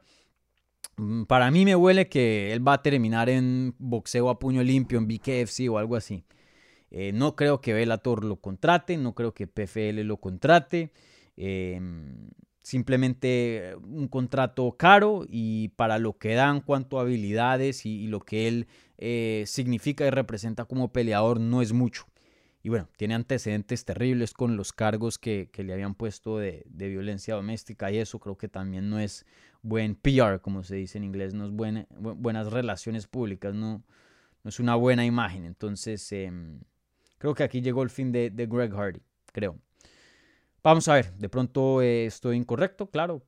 Mm, para mí me huele que él va a terminar en boxeo a puño limpio, en BKFC o algo así. Eh, no creo que Bellator lo contrate, no creo que PFL lo contrate. Em, simplemente un contrato caro y para lo que dan cuanto a habilidades y, lo que él eh, significa y representa como peleador no es mucho. Y bueno, tiene antecedentes terribles con los cargos que, le habían puesto de, violencia doméstica y eso creo que también no es buen PR, como se dice en inglés, no es buenas relaciones públicas, no, no es una buena imagen. Entonces, em, Creo que aquí llegó el fin de, Greg Hardy, creo. Vamos a ver, de pronto eh, estoy incorrecto, claro,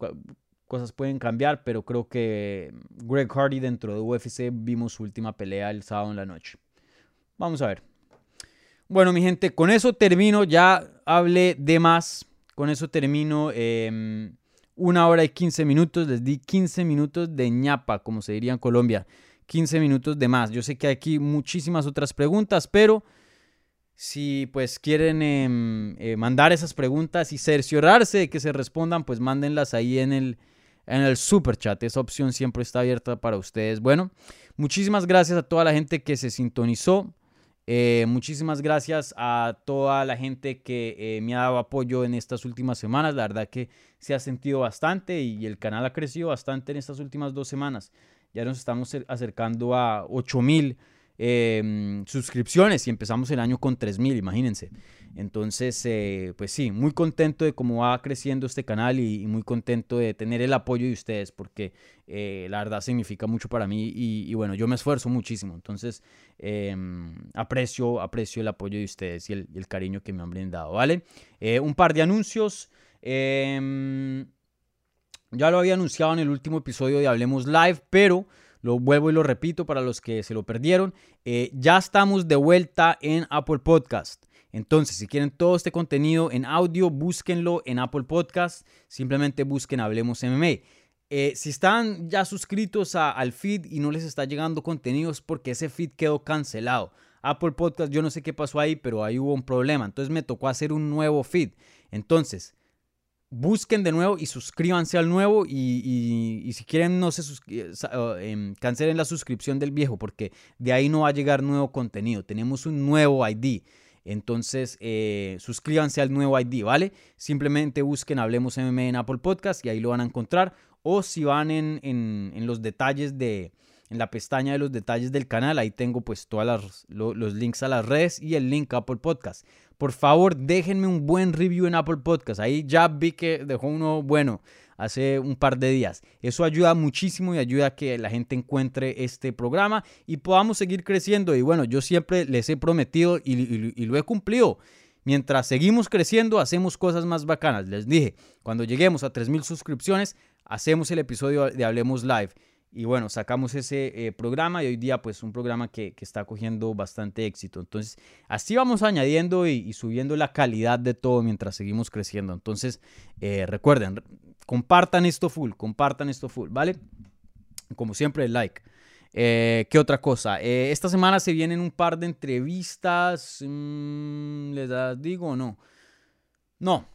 cosas pueden cambiar, pero creo que Greg Hardy dentro de UFC vimos su última pelea el sábado en la noche. Vamos a ver. Bueno, mi gente, con eso termino, ya hablé de más, con eso termino. Em, una hora y 15 minutos, les di 15 minutos de ñapa, como se diría en Colombia. 15 minutos de más. Yo sé que hay aquí muchísimas otras preguntas, pero si pues quieren em, eh, mandar esas preguntas y cerciorarse de que se respondan, pues mándenlas ahí en el, en el super chat. Esa opción siempre está abierta para ustedes. Bueno, muchísimas gracias a toda la gente que se sintonizó. Eh, muchísimas gracias a toda la gente que eh, me ha dado apoyo en estas últimas semanas. La verdad que se ha sentido bastante y el canal ha crecido bastante en estas últimas dos semanas. Ya nos estamos acercando a 8000 Em, suscripciones y empezamos el año con 3.000, imagínense. Entonces, eh, pues sí, muy contento de cómo va creciendo este canal y, muy contento de tener el apoyo de ustedes porque eh, la verdad significa mucho para mí y, bueno, yo me esfuerzo muchísimo. Entonces, em, aprecio, aprecio el apoyo de ustedes y el, cariño que me han brindado, ¿vale? Eh, un par de anuncios. Em, ya lo había anunciado en el último episodio de Hablemos Live, pero Lo vuelvo y lo repito para los que se lo perdieron. Eh, ya estamos de vuelta en Apple Podcast. Entonces, si quieren todo este contenido en audio, búsquenlo en Apple Podcast. Simplemente busquen Hablemos MMA. Eh, si están ya suscritos al feed y no les está llegando contenido es porque ese feed quedó cancelado. Apple Podcast, yo no sé qué pasó ahí, pero ahí hubo un problema. Entonces me tocó hacer un nuevo feed. Entonces, busquen de nuevo y suscríbanse al nuevo y, si quieren no se em, cancelen la suscripción del viejo porque de ahí no va a llegar nuevo contenido. Tenemos un nuevo ID. Entonces, eh, suscríbanse al nuevo ID, ¿vale? Simplemente busquen Hablemos MMA en Apple Podcast y ahí lo van a encontrar. O si van en, en los detalles de, en la pestaña de los detalles del canal, ahí tengo pues todos los links a las redes y el link a Apple Podcast. Por favor, déjenme un buen review en Apple Podcast. Ahí ya vi que dejó uno bueno hace un par de días. Eso ayuda muchísimo y ayuda a que la gente encuentre este programa y podamos seguir creciendo. Y bueno, yo siempre les he prometido y, lo he cumplido. Mientras seguimos creciendo, hacemos cosas más bacanas. Les dije, cuando lleguemos a 3.000 suscripciones, hacemos el episodio de Hablemos Live. Y bueno, sacamos ese eh, programa y hoy día pues un programa que, está cogiendo bastante éxito. Entonces, así vamos añadiendo y, subiendo la calidad de todo mientras seguimos creciendo. Entonces, eh, recuerden, compartan esto full, compartan esto full, ¿vale? Como siempre, like. Eh, ¿Qué otra cosa? esta semana se vienen un par de entrevistas. Mm, ¿Les digo o no? No,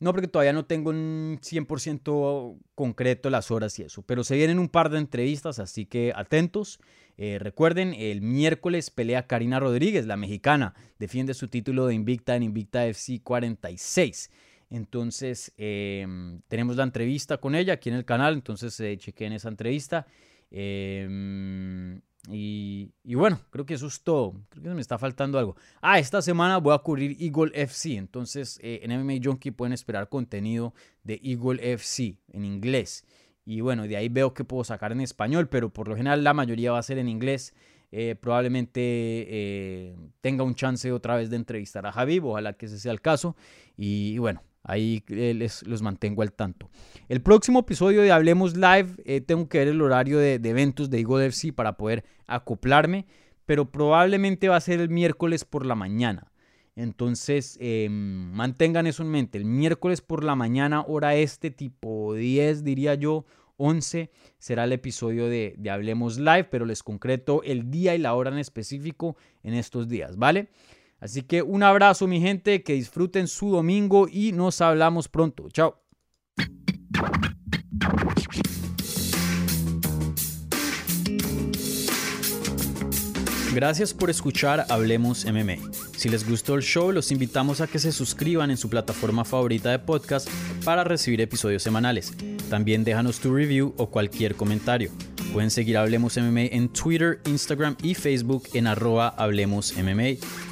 no, porque todavía no tengo un 100% concreto las horas y eso, pero se vienen un par de entrevistas, así que atentos. Eh, recuerden, el miércoles pelea Karina Rodríguez, la mexicana, defiende su título de Invicta en Invicta FC 46. Entonces, em, tenemos la entrevista con ella aquí en el canal, entonces eh, chequen esa entrevista. Eh, y, bueno, creo que eso es todo. Creo que me está faltando algo. Ah, esta semana voy a cubrir Eagle FC. Entonces, eh, en MMA Junkie pueden esperar contenido de Eagle FC en inglés. Y bueno, de ahí veo que puedo sacar en español, pero por lo general la mayoría va a ser en inglés. Eh, probablemente eh, tenga un chance otra vez de entrevistar a Javib, ojalá que ese sea el caso. y bueno, Ahí eh, les, los mantengo al tanto. El próximo episodio de Hablemos Live, eh, tengo que ver el horario de, eventos de Eagle FC para poder acoplarme, pero probablemente va a ser el miércoles por la mañana. Entonces, em, mantengan eso en mente. El miércoles por la mañana, hora este, tipo 10, diría yo, 11, será el episodio de, de Hablemos Live, pero les concreto el día y la hora en específico en estos días, ¿vale? Así que un abrazo mi gente, que disfruten su domingo y nos hablamos pronto. Chao. Gracias por escuchar Hablemos MMA. Si les gustó el show, los invitamos a que se suscriban en su plataforma favorita de podcast para recibir episodios semanales. También déjanos tu review o cualquier comentario. Pueden seguir Hablemos MMA en Twitter, Instagram y Facebook en arroba Hablemos MMA